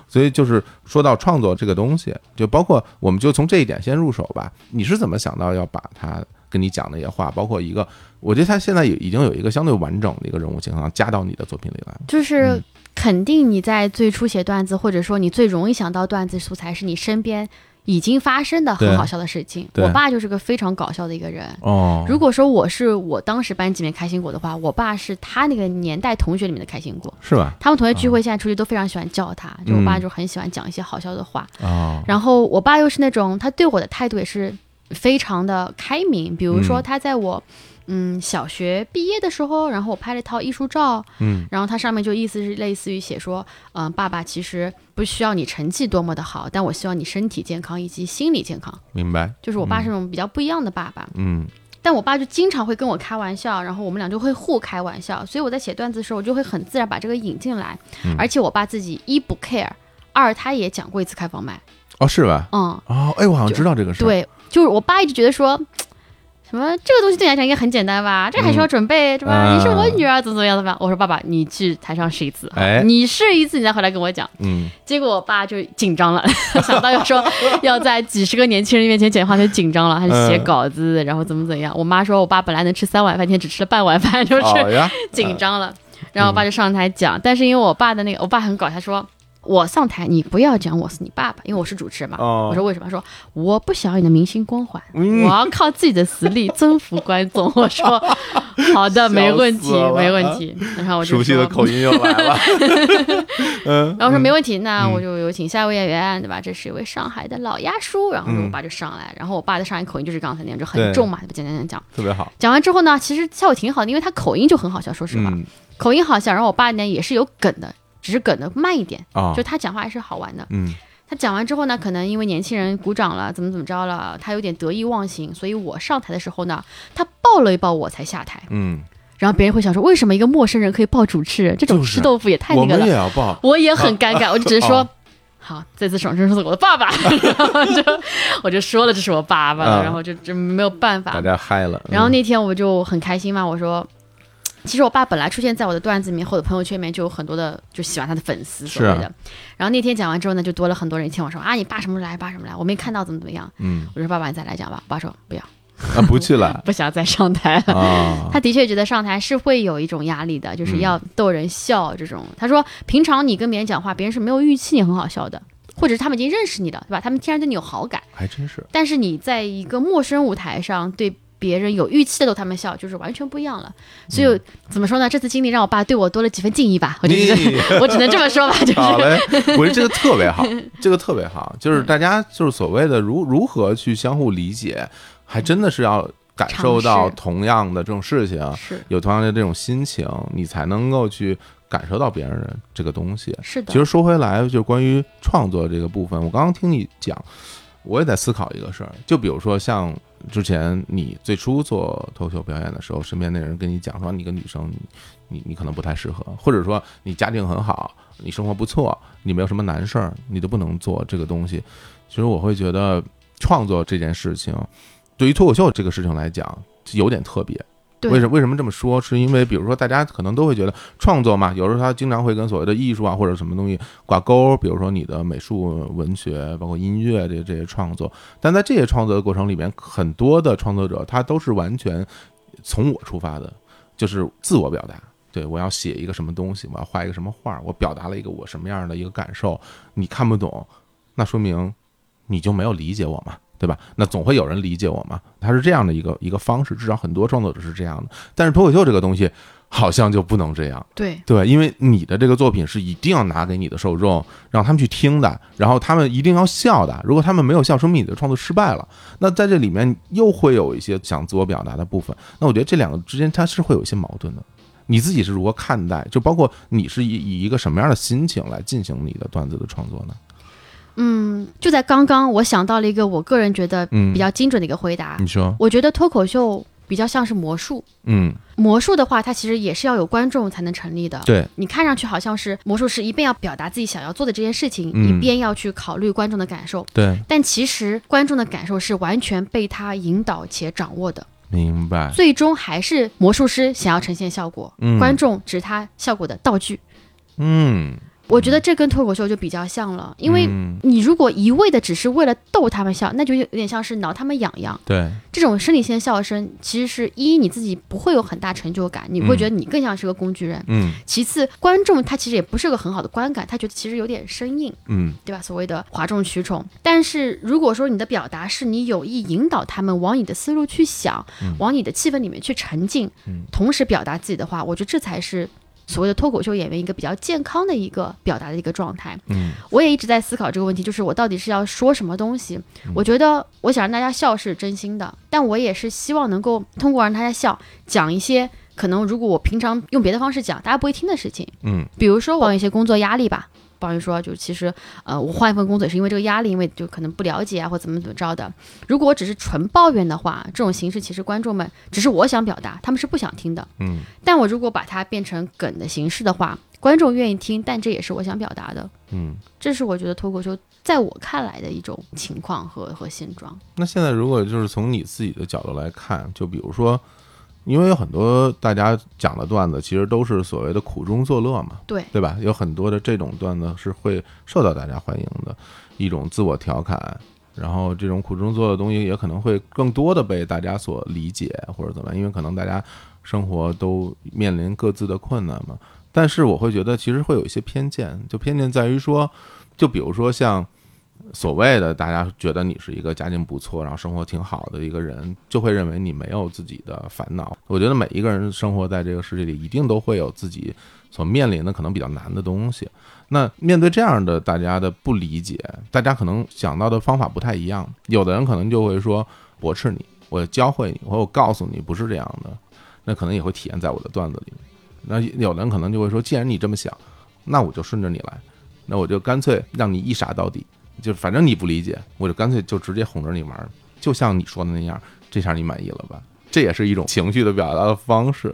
[SPEAKER 1] 所以就是说到创作这个东西，就包括我们就从这一点先入手吧。你是怎么想到要把他跟你讲那些话，包括一个？我觉得他现在也已经有一个相对完整的一个人物形象加到你的作品里来，
[SPEAKER 2] 就是肯定你在最初写段子，或者说你最容易想到段子素材是你身边已经发生的很好笑的事情。我爸就是个非常搞笑的一个人。哦，如果说我是我当时班级里面开心果的话，我爸是他那个年代同学里面的开心果，
[SPEAKER 1] 是吧？
[SPEAKER 2] 他们同学聚会现在出去都非常喜欢叫他，就我爸就很喜欢讲一些好笑的话。哦，然后我爸又是那种他对我的态度也是非常的开明，比如说他在我。嗯，小学毕业的时候，然后我拍了一套艺术照，嗯，然后它上面就意思是类似于写说，嗯，爸爸其实不需要你成绩多么的好，但我希望你身体健康以及心理健康。
[SPEAKER 1] 明白，
[SPEAKER 2] 就是我爸是那种比较不一样的爸爸，嗯，但我爸就经常会跟我开玩笑，然后我们俩就会互开玩笑，所以我在写段子的时候，我就会很自然把这个引进来，而且我爸自己一不 care，二他也讲过一次开房麦，
[SPEAKER 1] 哦，是吧？
[SPEAKER 2] 嗯，
[SPEAKER 1] 哦，哎，我好像知道这个事，
[SPEAKER 2] 对，就是我爸一直觉得说。什么这个东西对你来讲应该很简单吧？这还需要准备是吧？你是我女儿，怎么怎么样的吧？我说爸爸，你去台上试一次，你试一次，你再回来跟我讲。嗯，结果我爸就紧张了，<laughs> 想到要说要在几十个年轻人面前讲话，就紧张了，他就写稿子，然后怎么怎么样。我妈说我爸本来能吃三碗饭，今天只吃了半碗饭，<laughs> 就是紧张了。然后我爸就上台讲，但是因为我爸的那个，我爸很搞，他说。我上台，你不要讲我是你爸爸，因为我是主持人嘛。我说为什么？说我不想要你的明星光环，我要靠自己的实力征服观众。我说好的，没问题，<laughs> 没问题。然后我就
[SPEAKER 1] 熟悉的口音又来了。<laughs>
[SPEAKER 2] 嗯，<laughs> 然后说没问题，那我就有请下一位演员，对吧？这是一位上海的老鸭叔。然后我爸就上来，然后我爸的上海口音就是刚才那样，就很重嘛，讲讲讲讲，
[SPEAKER 1] 特别好。
[SPEAKER 2] 讲完之后呢，其实效果挺好的，因为他口音就很好笑，说实话，口音好笑。然后我爸呢也是有梗的。只是梗的慢一点啊，就他讲话还是好玩的。嗯，他讲完之后呢，可能因为年轻人鼓掌了，怎么怎么着了，他有点得意忘形，所以我上台的时候呢，他抱了一抱我才下台。嗯，然后别人会想说，为什么一个陌生人可以抱主持人？这种吃豆腐也太那个了。我
[SPEAKER 1] 们也要抱，
[SPEAKER 2] 我也很尴尬，我就只是说，好，这次爽真是我的爸爸，<laughs> 然后就我就说了这是我爸爸，然后就就没有办法，
[SPEAKER 1] 大家嗨了。
[SPEAKER 2] 然后那天我就很开心嘛，我说。其实我爸本来出现在我的段子里面或者朋友圈里面就有很多的就喜欢他的粉丝所谓的，然后那天讲完之后呢，就多了很多人牵我说啊，你爸什么时候来，爸什么来，我没看到怎么怎么样。嗯，我说爸爸你再来讲吧，我爸说不要，
[SPEAKER 1] 啊不去了，<laughs>
[SPEAKER 2] 不想再上台了。<laughs> 他的确觉得上台是会有一种压力的，就是要逗人笑这种。他说平常你跟别人讲话，别人是没有预期你很好笑的，或者是他们已经认识你了，对吧？他们天然对你有好感，
[SPEAKER 1] 还真是。
[SPEAKER 2] 但是你在一个陌生舞台上对。别人有预期的逗他们笑，就是完全不一样了。所以怎么说呢？这次经历让我爸对我多了几分敬意吧。我就 <laughs> 我只能这么说吧。就是
[SPEAKER 1] 好嘞，我觉得这个 <laughs> 特别好，这个特别好，就是大家就是所谓的如如何去相互理解，还真的是要感受到同样的这种事情，有同样的这种心情，你才能够去感受到别人的这个东西。
[SPEAKER 2] 是的。
[SPEAKER 1] 其实说回来，就关于创作这个部分，我刚刚听你讲，我也在思考一个事儿，就比如说像。之前你最初做脱口秀表演的时候，身边那人跟你讲说，你个女生，你你可能不太适合，或者说你家境很好，你生活不错，你没有什么难事儿，你都不能做这个东西。其实我会觉得创作这件事情，对于脱口秀这个事情来讲，有点特别。为什为什么这么说？是因为比如说，大家可能都会觉得创作嘛，有时候他经常会跟所谓的艺术啊或者什么东西挂钩，比如说你的美术、文学，包括音乐这这些创作。但在这些创作的过程里面，很多的创作者他都是完全从我出发的，就是自我表达。对我要写一个什么东西，我要画一个什么画，我表达了一个我什么样的一个感受，你看不懂，那说明你就没有理解我嘛。对吧？那总会有人理解我嘛？他是这样的一个一个方式，至少很多创作者是这样的。但是脱口秀这个东西好像就不能这样。
[SPEAKER 2] 对
[SPEAKER 1] 对，因为你的这个作品是一定要拿给你的受众，让他们去听的，然后他们一定要笑的。如果他们没有笑，说明你的创作失败了。那在这里面又会有一些想自我表达的部分。那我觉得这两个之间它是会有一些矛盾的。你自己是如何看待？就包括你是以以一个什么样的心情来进行你的段子的创作呢？
[SPEAKER 2] 嗯，就在刚刚，我想到了一个我个人觉得比较精准的一个回答。
[SPEAKER 1] 你说，
[SPEAKER 2] 我觉得脱口秀比较像是魔术。
[SPEAKER 1] 嗯，
[SPEAKER 2] 魔术的话，它其实也是要有观众才能成立的。
[SPEAKER 1] 对，
[SPEAKER 2] 你看上去好像是魔术师一边要表达自己想要做的这件事情，一边要去考虑观众的感受。
[SPEAKER 1] 对，
[SPEAKER 2] 但其实观众的感受是完全被他引导且掌握的。
[SPEAKER 1] 明白。
[SPEAKER 2] 最终还是魔术师想要呈现效果，观众只是他效果的道具。
[SPEAKER 1] 嗯。
[SPEAKER 2] 我觉得这跟脱口秀就比较像了，因为你如果一味的只是为了逗他们笑，那就有点像是挠他们痒痒。
[SPEAKER 1] 对，
[SPEAKER 2] 这种生理性的笑声，其实是一你自己不会有很大成就感，你会觉得你更像是个工具人。
[SPEAKER 1] 嗯。
[SPEAKER 2] 其次，观众他其实也不是个很好的观感，他觉得其实有点生硬。
[SPEAKER 1] 嗯，
[SPEAKER 2] 对吧？所谓的哗众取宠。但是如果说你的表达是你有意引导他们往你的思路去想，往你的气氛里面去沉浸，同时表达自己的话，我觉得这才是。所谓的脱口秀演员一个比较健康的一个表达的一个状态，
[SPEAKER 1] 嗯，
[SPEAKER 2] 我也一直在思考这个问题，就是我到底是要说什么东西？我觉得我想让大家笑是真心的，但我也是希望能够通过让大家笑，讲一些可能如果我平常用别的方式讲大家不会听的事情，
[SPEAKER 1] 嗯，
[SPEAKER 2] 比如说我有一些工作压力吧。抱怨说，就其实，呃，我换一份工作也是因为这个压力，因为就可能不了解啊，或怎么怎么着的。如果只是纯抱怨的话，这种形式其实观众们只是我想表达，他们是不想听的。
[SPEAKER 1] 嗯。
[SPEAKER 2] 但我如果把它变成梗的形式的话，观众愿意听，但这也是我想表达的。
[SPEAKER 1] 嗯。
[SPEAKER 2] 这是我觉得脱口秀在我看来的一种情况和和现状。
[SPEAKER 1] 那现在如果就是从你自己的角度来看，就比如说。因为有很多大家讲的段子，其实都是所谓的苦中作乐嘛，
[SPEAKER 2] 对
[SPEAKER 1] 对吧？有很多的这种段子是会受到大家欢迎的，一种自我调侃，然后这种苦中作乐的东西也可能会更多的被大家所理解或者怎么样，因为可能大家生活都面临各自的困难嘛。但是我会觉得其实会有一些偏见，就偏见在于说，就比如说像。所谓的大家觉得你是一个家境不错，然后生活挺好的一个人，就会认为你没有自己的烦恼。我觉得每一个人生活在这个世界里，一定都会有自己所面临的可能比较难的东西。那面对这样的大家的不理解，大家可能想到的方法不太一样。有的人可能就会说驳斥你，我教会你，我我告诉你不是这样的。那可能也会体现在我的段子里。那有的人可能就会说，既然你这么想，那我就顺着你来，那我就干脆让你一傻到底。就反正你不理解，我就干脆就直接哄着你玩，就像你说的那样，这下你满意了吧？这也是一种情绪的表达的方式。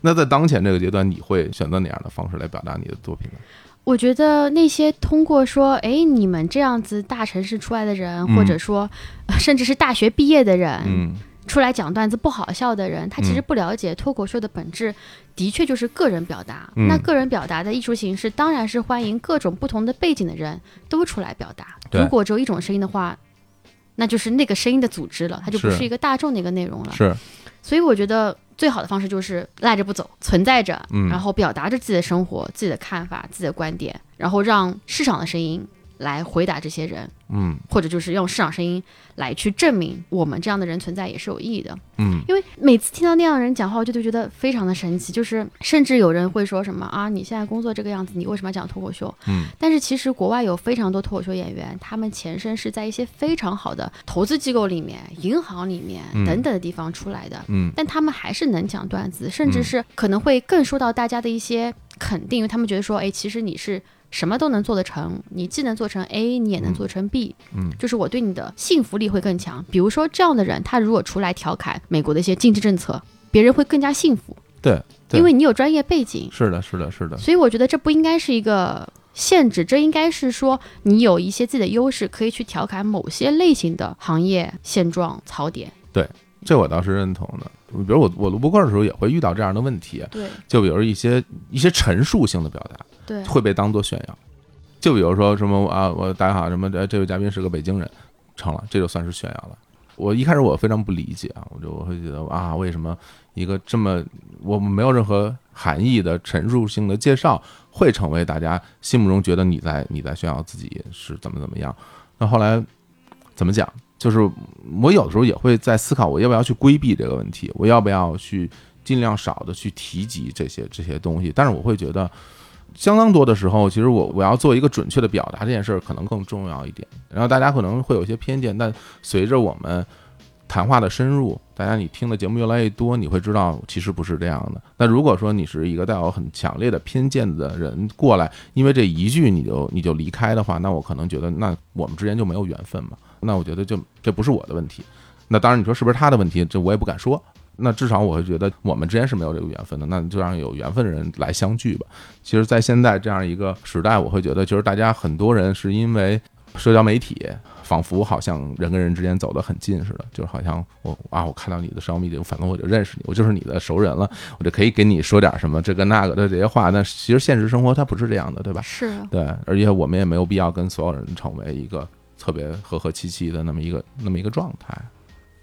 [SPEAKER 1] 那在当前这个阶段，你会选择哪样的方式来表达你的作品呢？
[SPEAKER 2] 我觉得那些通过说，哎，你们这样子大城市出来的人，或者说甚至是大学毕业的人，
[SPEAKER 1] 嗯。
[SPEAKER 2] 出来讲段子不好笑的人，他其实不了解脱口秀的本质，的确就是个人表达。那个人表达的艺术形式，当然是欢迎各种不同的背景的人都出来表达。如果只有一种声音的话，那就是那个声音的组织了，它就不是一个大众的一个内容了。
[SPEAKER 1] 是。
[SPEAKER 2] 所以我觉得最好的方式就是赖着不走，存在着，然后表达着自己的生活、自己的看法、自己的观点，然后让市场的声音。来回答这些人，
[SPEAKER 1] 嗯，
[SPEAKER 2] 或者就是用市场声音来去证明我们这样的人存在也是有意义的，
[SPEAKER 1] 嗯，
[SPEAKER 2] 因为每次听到那样的人讲话，我就觉得非常的神奇，就是甚至有人会说什么啊，你现在工作这个样子，你为什么要讲脱口秀？
[SPEAKER 1] 嗯，
[SPEAKER 2] 但是其实国外有非常多脱口秀演员，他们前身是在一些非常好的投资机构里面、银行里面等等的地方出来的，
[SPEAKER 1] 嗯，
[SPEAKER 2] 但他们还是能讲段子，甚至是可能会更受到大家的一些肯定，因为他们觉得说，哎，其实你是。什么都能做得成，你既能做成 A，你也能做成
[SPEAKER 1] B，嗯，
[SPEAKER 2] 就是我对你的信服力会更强。比如说这样的人，他如果出来调侃美国的一些经济政策，别人会更加信服。
[SPEAKER 1] 对，
[SPEAKER 2] 因为你有专业背景。
[SPEAKER 1] 是的，是的，是的。
[SPEAKER 2] 所以我觉得这不应该是一个限制，这应该是说你有一些自己的优势，可以去调侃某些类型的行业现状槽点。
[SPEAKER 1] 对，这我倒是认同的。比如我我录播客的时候也会遇到这样的问题。
[SPEAKER 2] 对，
[SPEAKER 1] 就比如一些一些陈述性的表达。
[SPEAKER 2] 对，
[SPEAKER 1] 会被当做炫耀，就比如说什么啊，我大家好，什么这位嘉宾是个北京人，成了，这就算是炫耀了。我一开始我非常不理解啊，我就我会觉得啊，为什么一个这么我们没有任何含义的陈述性的介绍，会成为大家心目中觉得你在你在炫耀自己是怎么怎么样？那后来怎么讲？就是我有的时候也会在思考，我要不要去规避这个问题，我要不要去尽量少的去提及这些这些东西？但是我会觉得。相当多的时候，其实我我要做一个准确的表达这件事儿可能更重要一点。然后大家可能会有一些偏见，但随着我们谈话的深入，大家你听的节目越来越多，你会知道其实不是这样的。那如果说你是一个带有很强烈的偏见的人过来，因为这一句你就你就离开的话，那我可能觉得那我们之间就没有缘分嘛。那我觉得就这不是我的问题。那当然你说是不是他的问题，这我也不敢说。那至少我会觉得我们之间是没有这个缘分的，那就让有缘分的人来相聚吧。其实，在现在这样一个时代，我会觉得，就是大家很多人是因为社交媒体，仿佛好像人跟人之间走得很近似的，就好像我啊，我看到你的社交媒体，反正我就认识你，我就是你的熟人了，我就可以给你说点什么这个那个的这些话。那其实现实生活它不是这样的，对吧？
[SPEAKER 2] 是。
[SPEAKER 1] 对，而且我们也没有必要跟所有人成为一个特别和和气气的那么一个那么一个状态。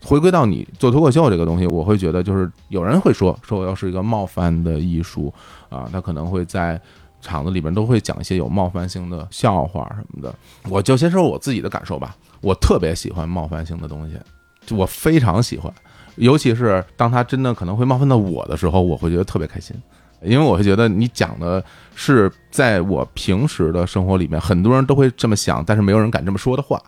[SPEAKER 1] 回归到你做脱口秀这个东西，我会觉得就是有人会说说我要是一个冒犯的艺术啊，他可能会在场子里边都会讲一些有冒犯性的笑话什么的。我就先说我自己的感受吧，我特别喜欢冒犯性的东西，就我非常喜欢，尤其是当他真的可能会冒犯到我的时候，我会觉得特别开心，因为我会觉得你讲的是在我平时的生活里面很多人都会这么想，但是没有人敢这么说的话，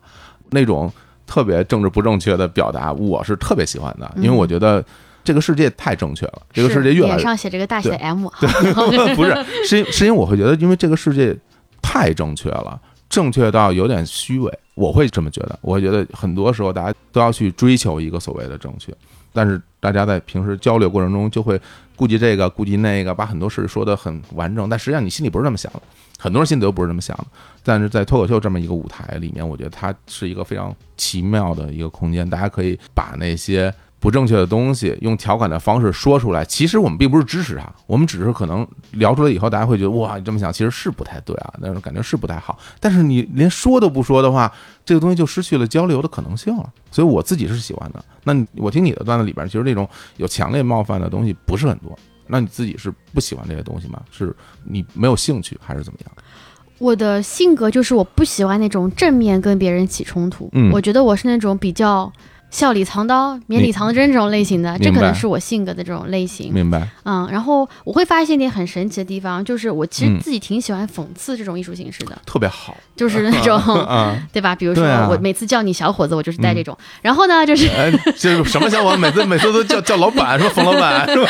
[SPEAKER 1] 那种。特别政治不正确的表达，我是特别喜欢的，因为我觉得这个世界太正确了，这个世界越来
[SPEAKER 2] 脸上写着个大写的 M，<laughs>
[SPEAKER 1] 不是，是因是因为我会觉得，因为这个世界太正确了，正确到有点虚伪，我会这么觉得，我会觉得很多时候大家都要去追求一个所谓的正确，但是大家在平时交流过程中就会顾及这个顾及那个，把很多事说得很完整，但实际上你心里不是这么想的。很多人心里都不是这么想的，但是在脱口秀这么一个舞台里面，我觉得它是一个非常奇妙的一个空间，大家可以把那些不正确的东西用调侃的方式说出来。其实我们并不是支持他，我们只是可能聊出来以后，大家会觉得哇，你这么想其实是不太对啊，那种感觉是不太好。但是你连说都不说的话，这个东西就失去了交流的可能性了。所以我自己是喜欢的。那我听你的段子里边，其实那种有强烈冒犯的东西不是很多。那你自己是不喜欢这些东西吗？是你没有兴趣，还是怎么样？
[SPEAKER 2] 我的性格就是我不喜欢那种正面跟别人起冲突。嗯，我觉得我是那种比较。笑里藏刀，绵里藏针这种类型的，这可能是我性格的这种类型。
[SPEAKER 1] 明白。
[SPEAKER 2] 嗯，然后我会发现一点很神奇的地方，就是我其实自己挺喜欢讽刺这种艺术形式的。
[SPEAKER 1] 特别好。
[SPEAKER 2] 就是那种，<laughs> 对吧？比如说我每次叫你小伙子，我就是带这种。然后呢，就是，
[SPEAKER 1] 就是什么小伙子，每次 <laughs> 每次都叫叫老板，说？冯老板，是吧？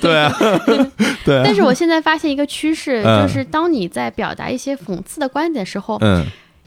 [SPEAKER 1] 对啊，<laughs> 对。
[SPEAKER 2] 但是我现在发现一个趋势，就是当你在表达一些讽刺的观点的时候，嗯。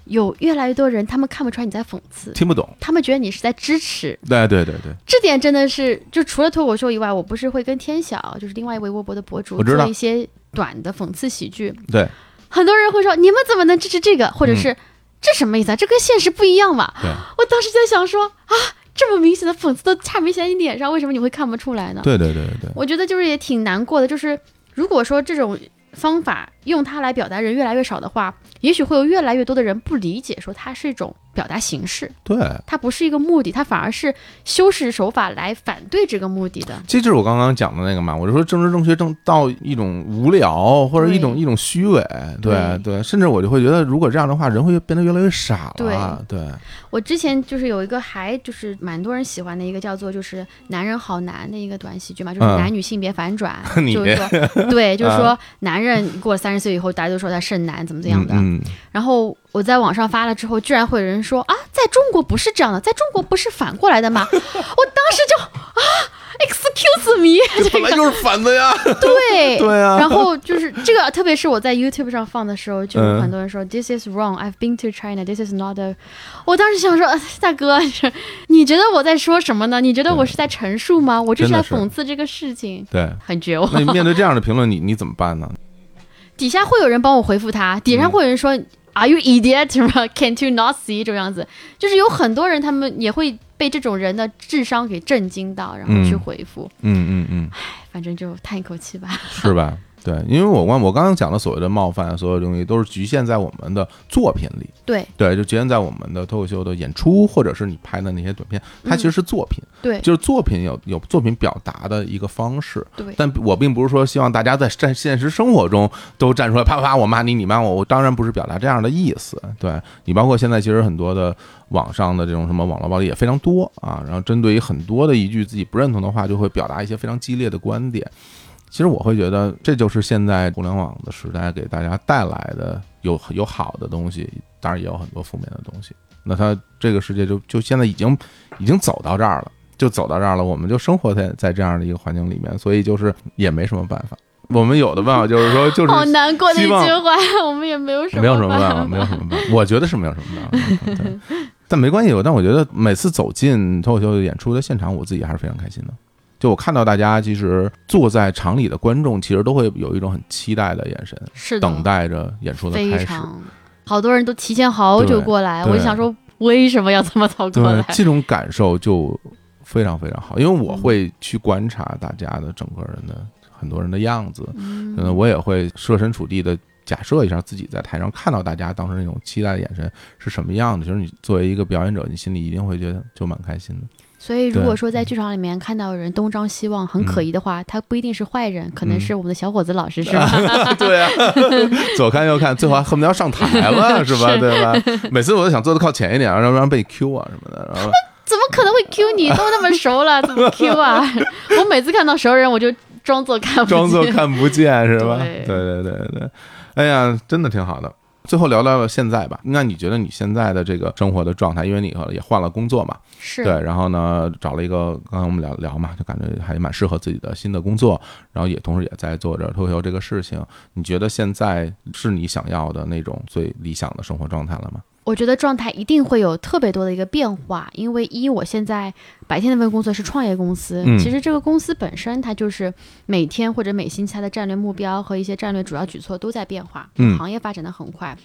[SPEAKER 2] 有越来越多人，他们看不出来你在讽刺，
[SPEAKER 1] 听不懂，
[SPEAKER 2] 他们觉得你是在支持。
[SPEAKER 1] 对对对对，
[SPEAKER 2] 这点真的是，就除了脱口秀以外，我不是会跟天晓，就是另外一位微博的博主做一些短的讽刺喜剧。
[SPEAKER 1] 对，
[SPEAKER 2] 很多人会说，你们怎么能支持这个？或者是这什么意思啊？这跟现实不一样嘛？
[SPEAKER 1] 对，
[SPEAKER 2] 我当时在想说啊，这么明显的讽刺都差没写你脸上，为什么你会看不出来呢？
[SPEAKER 1] 对对对对，
[SPEAKER 2] 我觉得就是也挺难过的，就是如果说这种。方法用它来表达人越来越少的话，也许会有越来越多的人不理解，说它是一种。表达形式，
[SPEAKER 1] 对，
[SPEAKER 2] 它不是一个目的，它反而是修饰手法来反对这个目的的。
[SPEAKER 1] 这就是我刚刚讲的那个嘛，我就说政治正确正到一种无聊或者一种一种虚伪，对对，甚至我就会觉得，如果这样的话，人会变得越来越傻了。对，
[SPEAKER 2] 我之前就是有一个还就是蛮多人喜欢的一个叫做就是男人好难的一个短喜剧嘛，就是男女性别反转，<laughs> 就是说对，就是说男人过了三十岁以后，大家都说他剩男怎么怎样的，然后。我在网上发了之后，居然会有人说啊，在中国不是这样的，在中国不是反过来的吗？<laughs> 我当时就啊，excuse me，<laughs>
[SPEAKER 1] 本来就是反的呀。<laughs>
[SPEAKER 2] 对
[SPEAKER 1] 对啊。
[SPEAKER 2] 然后就是这个，特别是我在 YouTube 上放的时候，就有很多人说 This is wrong. I've been to China. This is not a。我当时想说，大哥，你觉得我在说什么呢？你觉得我是在陈述吗？我就是在讽刺这个事情。
[SPEAKER 1] 对，
[SPEAKER 2] 很绝望。
[SPEAKER 1] 那你面对这样的评论，你你怎么办呢？
[SPEAKER 2] 底下会有人帮我回复他，底下会有人说。Are you idiot? <laughs> Can't you not see 这样子，就是有很多人，他们也会被这种人的智商给震惊到，然后去回复。
[SPEAKER 1] 嗯嗯嗯，
[SPEAKER 2] 唉，反正就叹一口气吧。
[SPEAKER 1] 是吧？对，因为我刚我刚刚讲的所谓的冒犯，所有东西都是局限在我们的作品里。
[SPEAKER 2] 对
[SPEAKER 1] 对，就局限在我们的脱口秀的演出，或者是你拍的那些短片，它其实是作品。
[SPEAKER 2] 对，
[SPEAKER 1] 就是作品有有作品表达的一个方式。
[SPEAKER 2] 对，
[SPEAKER 1] 但我并不是说希望大家在在现实生活中都站出来啪啪啪，我骂你，你骂我，我当然不是表达这样的意思。对你，包括现在其实很多的网上的这种什么网络暴力也非常多啊，然后针对于很多的一句自己不认同的话，就会表达一些非常激烈的观点。其实我会觉得，这就是现在互联网的时代给大家带来的有有好的东西，当然也有很多负面的东西。那它这个世界就就现在已经已经走到这儿了，就走到这儿了，我们就生活在在这样的一个环境里面，所以就是也没什么办法。我们有的办法就是说，<laughs> 就是
[SPEAKER 2] 好难过的一句话，我们也没有什么
[SPEAKER 1] 没有什么办法，没有什么办法。我觉得是没有什么办法，<laughs> 但没关系。但我觉得每次走进脱口秀演出的现场，我自己还是非常开心的。就我看到大家，其实坐在场里的观众，其实都会有一种很期待的眼神，
[SPEAKER 2] 是
[SPEAKER 1] 等待着演出的开始。
[SPEAKER 2] 好多人都提前好久过来，我想说，为什么要这么早过来？
[SPEAKER 1] 这种感受就非常非常好，因为我会去观察大家的整个人的很多人的样子，嗯，我也会设身处地的假设一下自己在台上看到大家当时那种期待的眼神是什么样的。其实你作为一个表演者，你心里一定会觉得就蛮开心的。
[SPEAKER 2] 所以，如果说在剧场里面看到有人东张西望，很可疑的话，他不一定是坏人，可能是我们的小伙子老师，是吧？<laughs>
[SPEAKER 1] 对啊，<laughs> 左看右看，最后还恨不得要上台了，<laughs> 是吧？对吧？每次我都想坐的靠前一点，要不然被 Q 啊什么的。然后
[SPEAKER 2] 怎么可能会 Q 你？都那么熟了，怎么 Q 啊？我每次看到熟人，我就装作看不见
[SPEAKER 1] 装作看不见，是吧？对对对对，哎呀，真的挺好的。最后聊聊现在吧。那你觉得你现在的这个生活的状态，因为你也换了工作嘛，
[SPEAKER 2] 是
[SPEAKER 1] 对，然后呢找了一个，刚刚我们聊聊嘛，就感觉还蛮适合自己的新的工作，然后也同时也在做着脱口秀这个事情。你觉得现在是你想要的那种最理想的生活状态了吗？
[SPEAKER 2] 我觉得状态一定会有特别多的一个变化，因为一我现在白天那份工作是创业公司，其实这个公司本身它就是每天或者每星期它的战略目标和一些战略主要举措都在变化，行业发展的很快。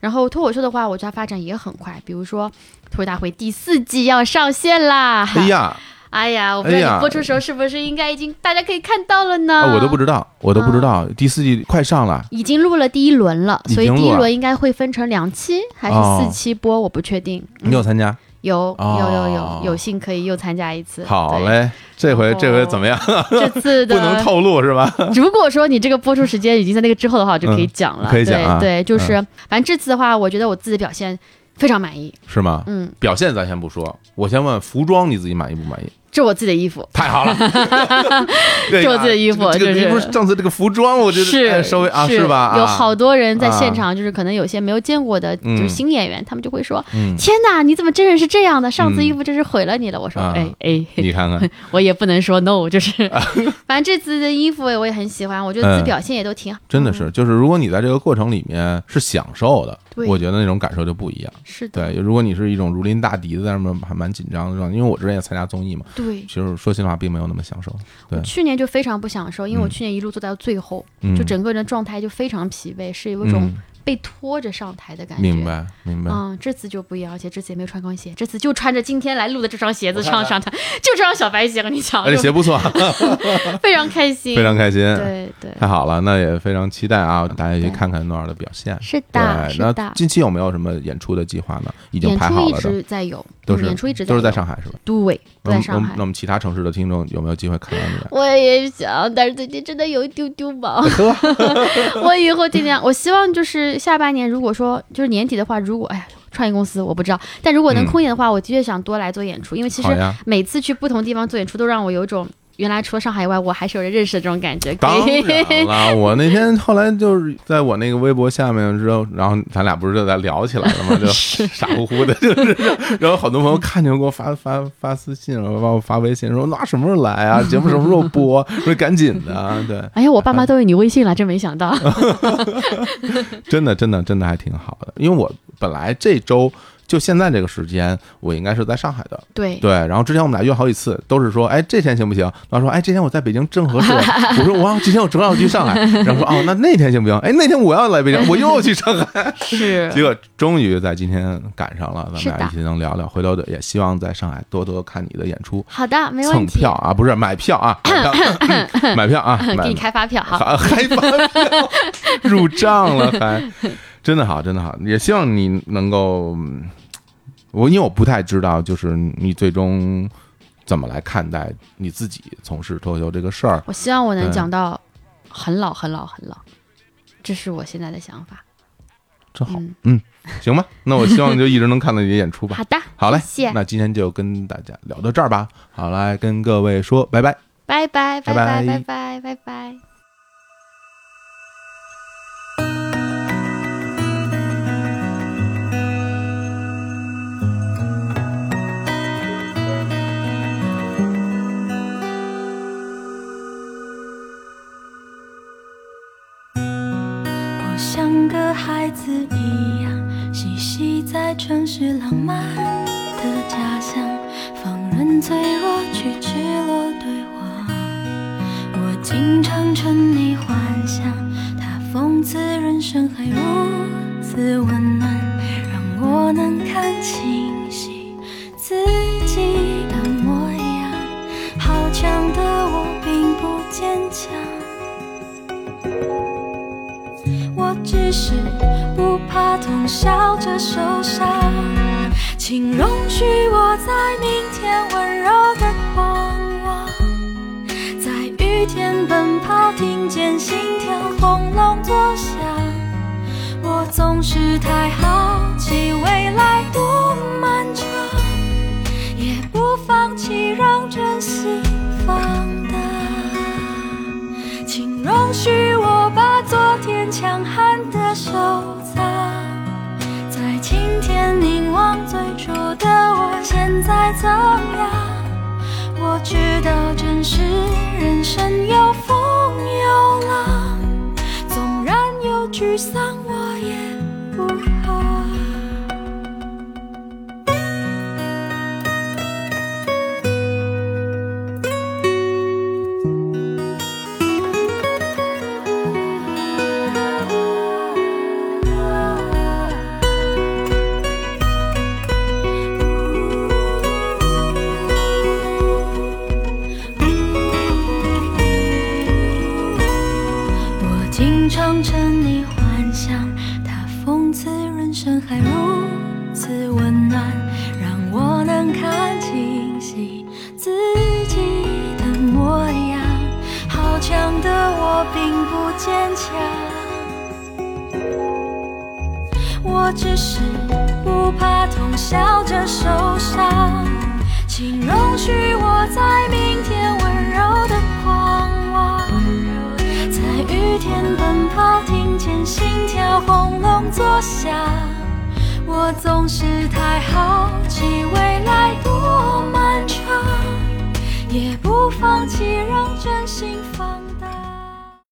[SPEAKER 2] 然后脱口秀的话，我觉得发展也很快，比如说脱口大会第四季要上线啦！
[SPEAKER 1] 哎呀。
[SPEAKER 2] 哎呀，我不知道你播出时候是不是应该已经大家可以看到了呢？
[SPEAKER 1] 我都不知道，我都不知道，第四季快上了，
[SPEAKER 2] 已经录了第一轮了，所以第一轮应该会分成两期还是四期播，我不确定。
[SPEAKER 1] 你有参加？
[SPEAKER 2] 有有有有，有幸可以又参加一次。
[SPEAKER 1] 好嘞，这回这回怎么样？
[SPEAKER 2] 这次 <laughs>
[SPEAKER 1] 不能透露是吧？
[SPEAKER 2] 如果说你这个播出时间已经在那个之后的话，就可以讲了。
[SPEAKER 1] 可以讲
[SPEAKER 2] 对，就是反正这次的话，我觉得我自己表现非常满意。
[SPEAKER 1] 是吗？
[SPEAKER 2] 嗯，
[SPEAKER 1] 表现咱先不说，我先问服装你自己满意不满意？
[SPEAKER 2] 这我自己的衣服，
[SPEAKER 1] 太好了。<laughs>
[SPEAKER 2] 这我自己的衣服，
[SPEAKER 1] 就是上次这个服装，我觉得
[SPEAKER 2] 是
[SPEAKER 1] 稍微啊，是吧？
[SPEAKER 2] 有好多人在现场，就是可能有些没有见过的，就是新演员，他们就会说：“天哪，你怎么真人是这样的？上次衣服真是毁了你了。”我说：“哎哎，
[SPEAKER 1] 你看看，<laughs>
[SPEAKER 2] 我也不能说 no，就是 <laughs> 反正这次的衣服我也很喜欢，我觉得自己表现也都挺好。
[SPEAKER 1] 真的是，就是如果你在这个过程里面是享受的。我觉得那种感受就不一样。
[SPEAKER 2] 是
[SPEAKER 1] 的，对，如果你是一种如临大敌的，在那么还蛮紧张的状态，因为我之前也参加综艺嘛。
[SPEAKER 2] 对，
[SPEAKER 1] 其实说心里话，并没有那么享受。对，
[SPEAKER 2] 去年就非常不享受，因为我去年一路做到最后，就整个人状态就非常疲惫，是有一种
[SPEAKER 3] 被拖着上台的感觉。
[SPEAKER 1] 明白，明白。
[SPEAKER 3] 嗯，这次就不一样，而且这次也没有穿高跟鞋，这次就穿着今天来录的这双鞋子上上台，<laughs> 就这双小白鞋和你讲，
[SPEAKER 1] 而且鞋不错，<laughs>
[SPEAKER 3] 非常开心，
[SPEAKER 1] 非常开心。
[SPEAKER 3] 对对，
[SPEAKER 1] 太好了，那也非常期待啊，大家去看看诺尔的表现。
[SPEAKER 3] 是的，是的。
[SPEAKER 1] 那近期有没有什么演出的计划呢？已经排好了
[SPEAKER 3] 的，一直在有，
[SPEAKER 1] 都是
[SPEAKER 3] 演出一直
[SPEAKER 1] 都是在上海是吧？
[SPEAKER 3] 对，在上海。
[SPEAKER 1] 那我们其他城市的听众有没有机会看到你？
[SPEAKER 3] 我也想，但是最近真的有一丢丢忙。<laughs> 我以后尽量，我希望就是下半年，如果说就是年底的话，如果哎呀，创业公司我不知道，但如果能空一点的话，我的确想多来做演出，因为其实每次去不同地方做演出，都让我有种。原来除了上海以外，我还是有人认识的这种感觉。
[SPEAKER 1] 当然了，<laughs> 我那天后来就是在我那个微博下面之后，然后咱俩不是就在聊起来了吗？就 <laughs> 傻乎乎的，<laughs> 就是，然后好多朋友看见给我发发发私信，然后把我发微信说：“那什么时候来啊？节目什么时候播？”说赶紧的，对。
[SPEAKER 3] 哎呀，我爸妈都有你微信了，真没想到。
[SPEAKER 1] 真的，真的，真的还挺好的，因为我本来这周。就现在这个时间，我应该是在上海的。
[SPEAKER 3] 对
[SPEAKER 1] 对，然后之前我们俩约好几次，都是说，哎，这天行不行？然后说，哎，这天我在北京正合适。<laughs> 我说，哇今天我正好去上海。<laughs> 然后说，哦，那那天行不行？哎，那天我要来北京，我又要去上海。
[SPEAKER 3] 是。
[SPEAKER 1] 结果终于在今天赶上了，咱们俩一起能聊聊。回头也希望在上海多多看你的演出。
[SPEAKER 3] 好的，没问
[SPEAKER 1] 题。蹭票啊，不是买票 <laughs> 啊，买票啊，
[SPEAKER 3] 给你开发票，好，
[SPEAKER 1] 开发票入账了，还真的好，真的好。也希望你能够。我因为我不太知道，就是你最终怎么来看待你自己从事脱口秀这个事儿。
[SPEAKER 3] 我希望我能讲到很老很老很老，这是我现在的想法。
[SPEAKER 1] 真好，嗯，行吧，那我希望就一直能看到你的演出吧。<laughs>
[SPEAKER 3] 好的，
[SPEAKER 1] 好嘞，
[SPEAKER 3] 谢。
[SPEAKER 1] 那今天就跟大家聊到这儿吧。好，来跟各位说拜拜，
[SPEAKER 3] 拜拜，拜拜，拜拜，拜拜。在城市浪漫的家乡，放任脆弱去赤裸对话。我经常沉溺幻想，他讽刺人生还如此温暖，让我能看清晰自己的模样。好强的我并不坚强。我只是痛，笑着受伤，请容许我在明天温柔的狂妄，在雨天奔跑，听见心跳轰隆作响。我总是太好奇未来多漫长，也不放弃让真心放大，请容许我把昨天强悍的。收藏今天凝望最初的我，现在怎样？我知道，真实人生有风有浪，纵然有沮丧。我也不。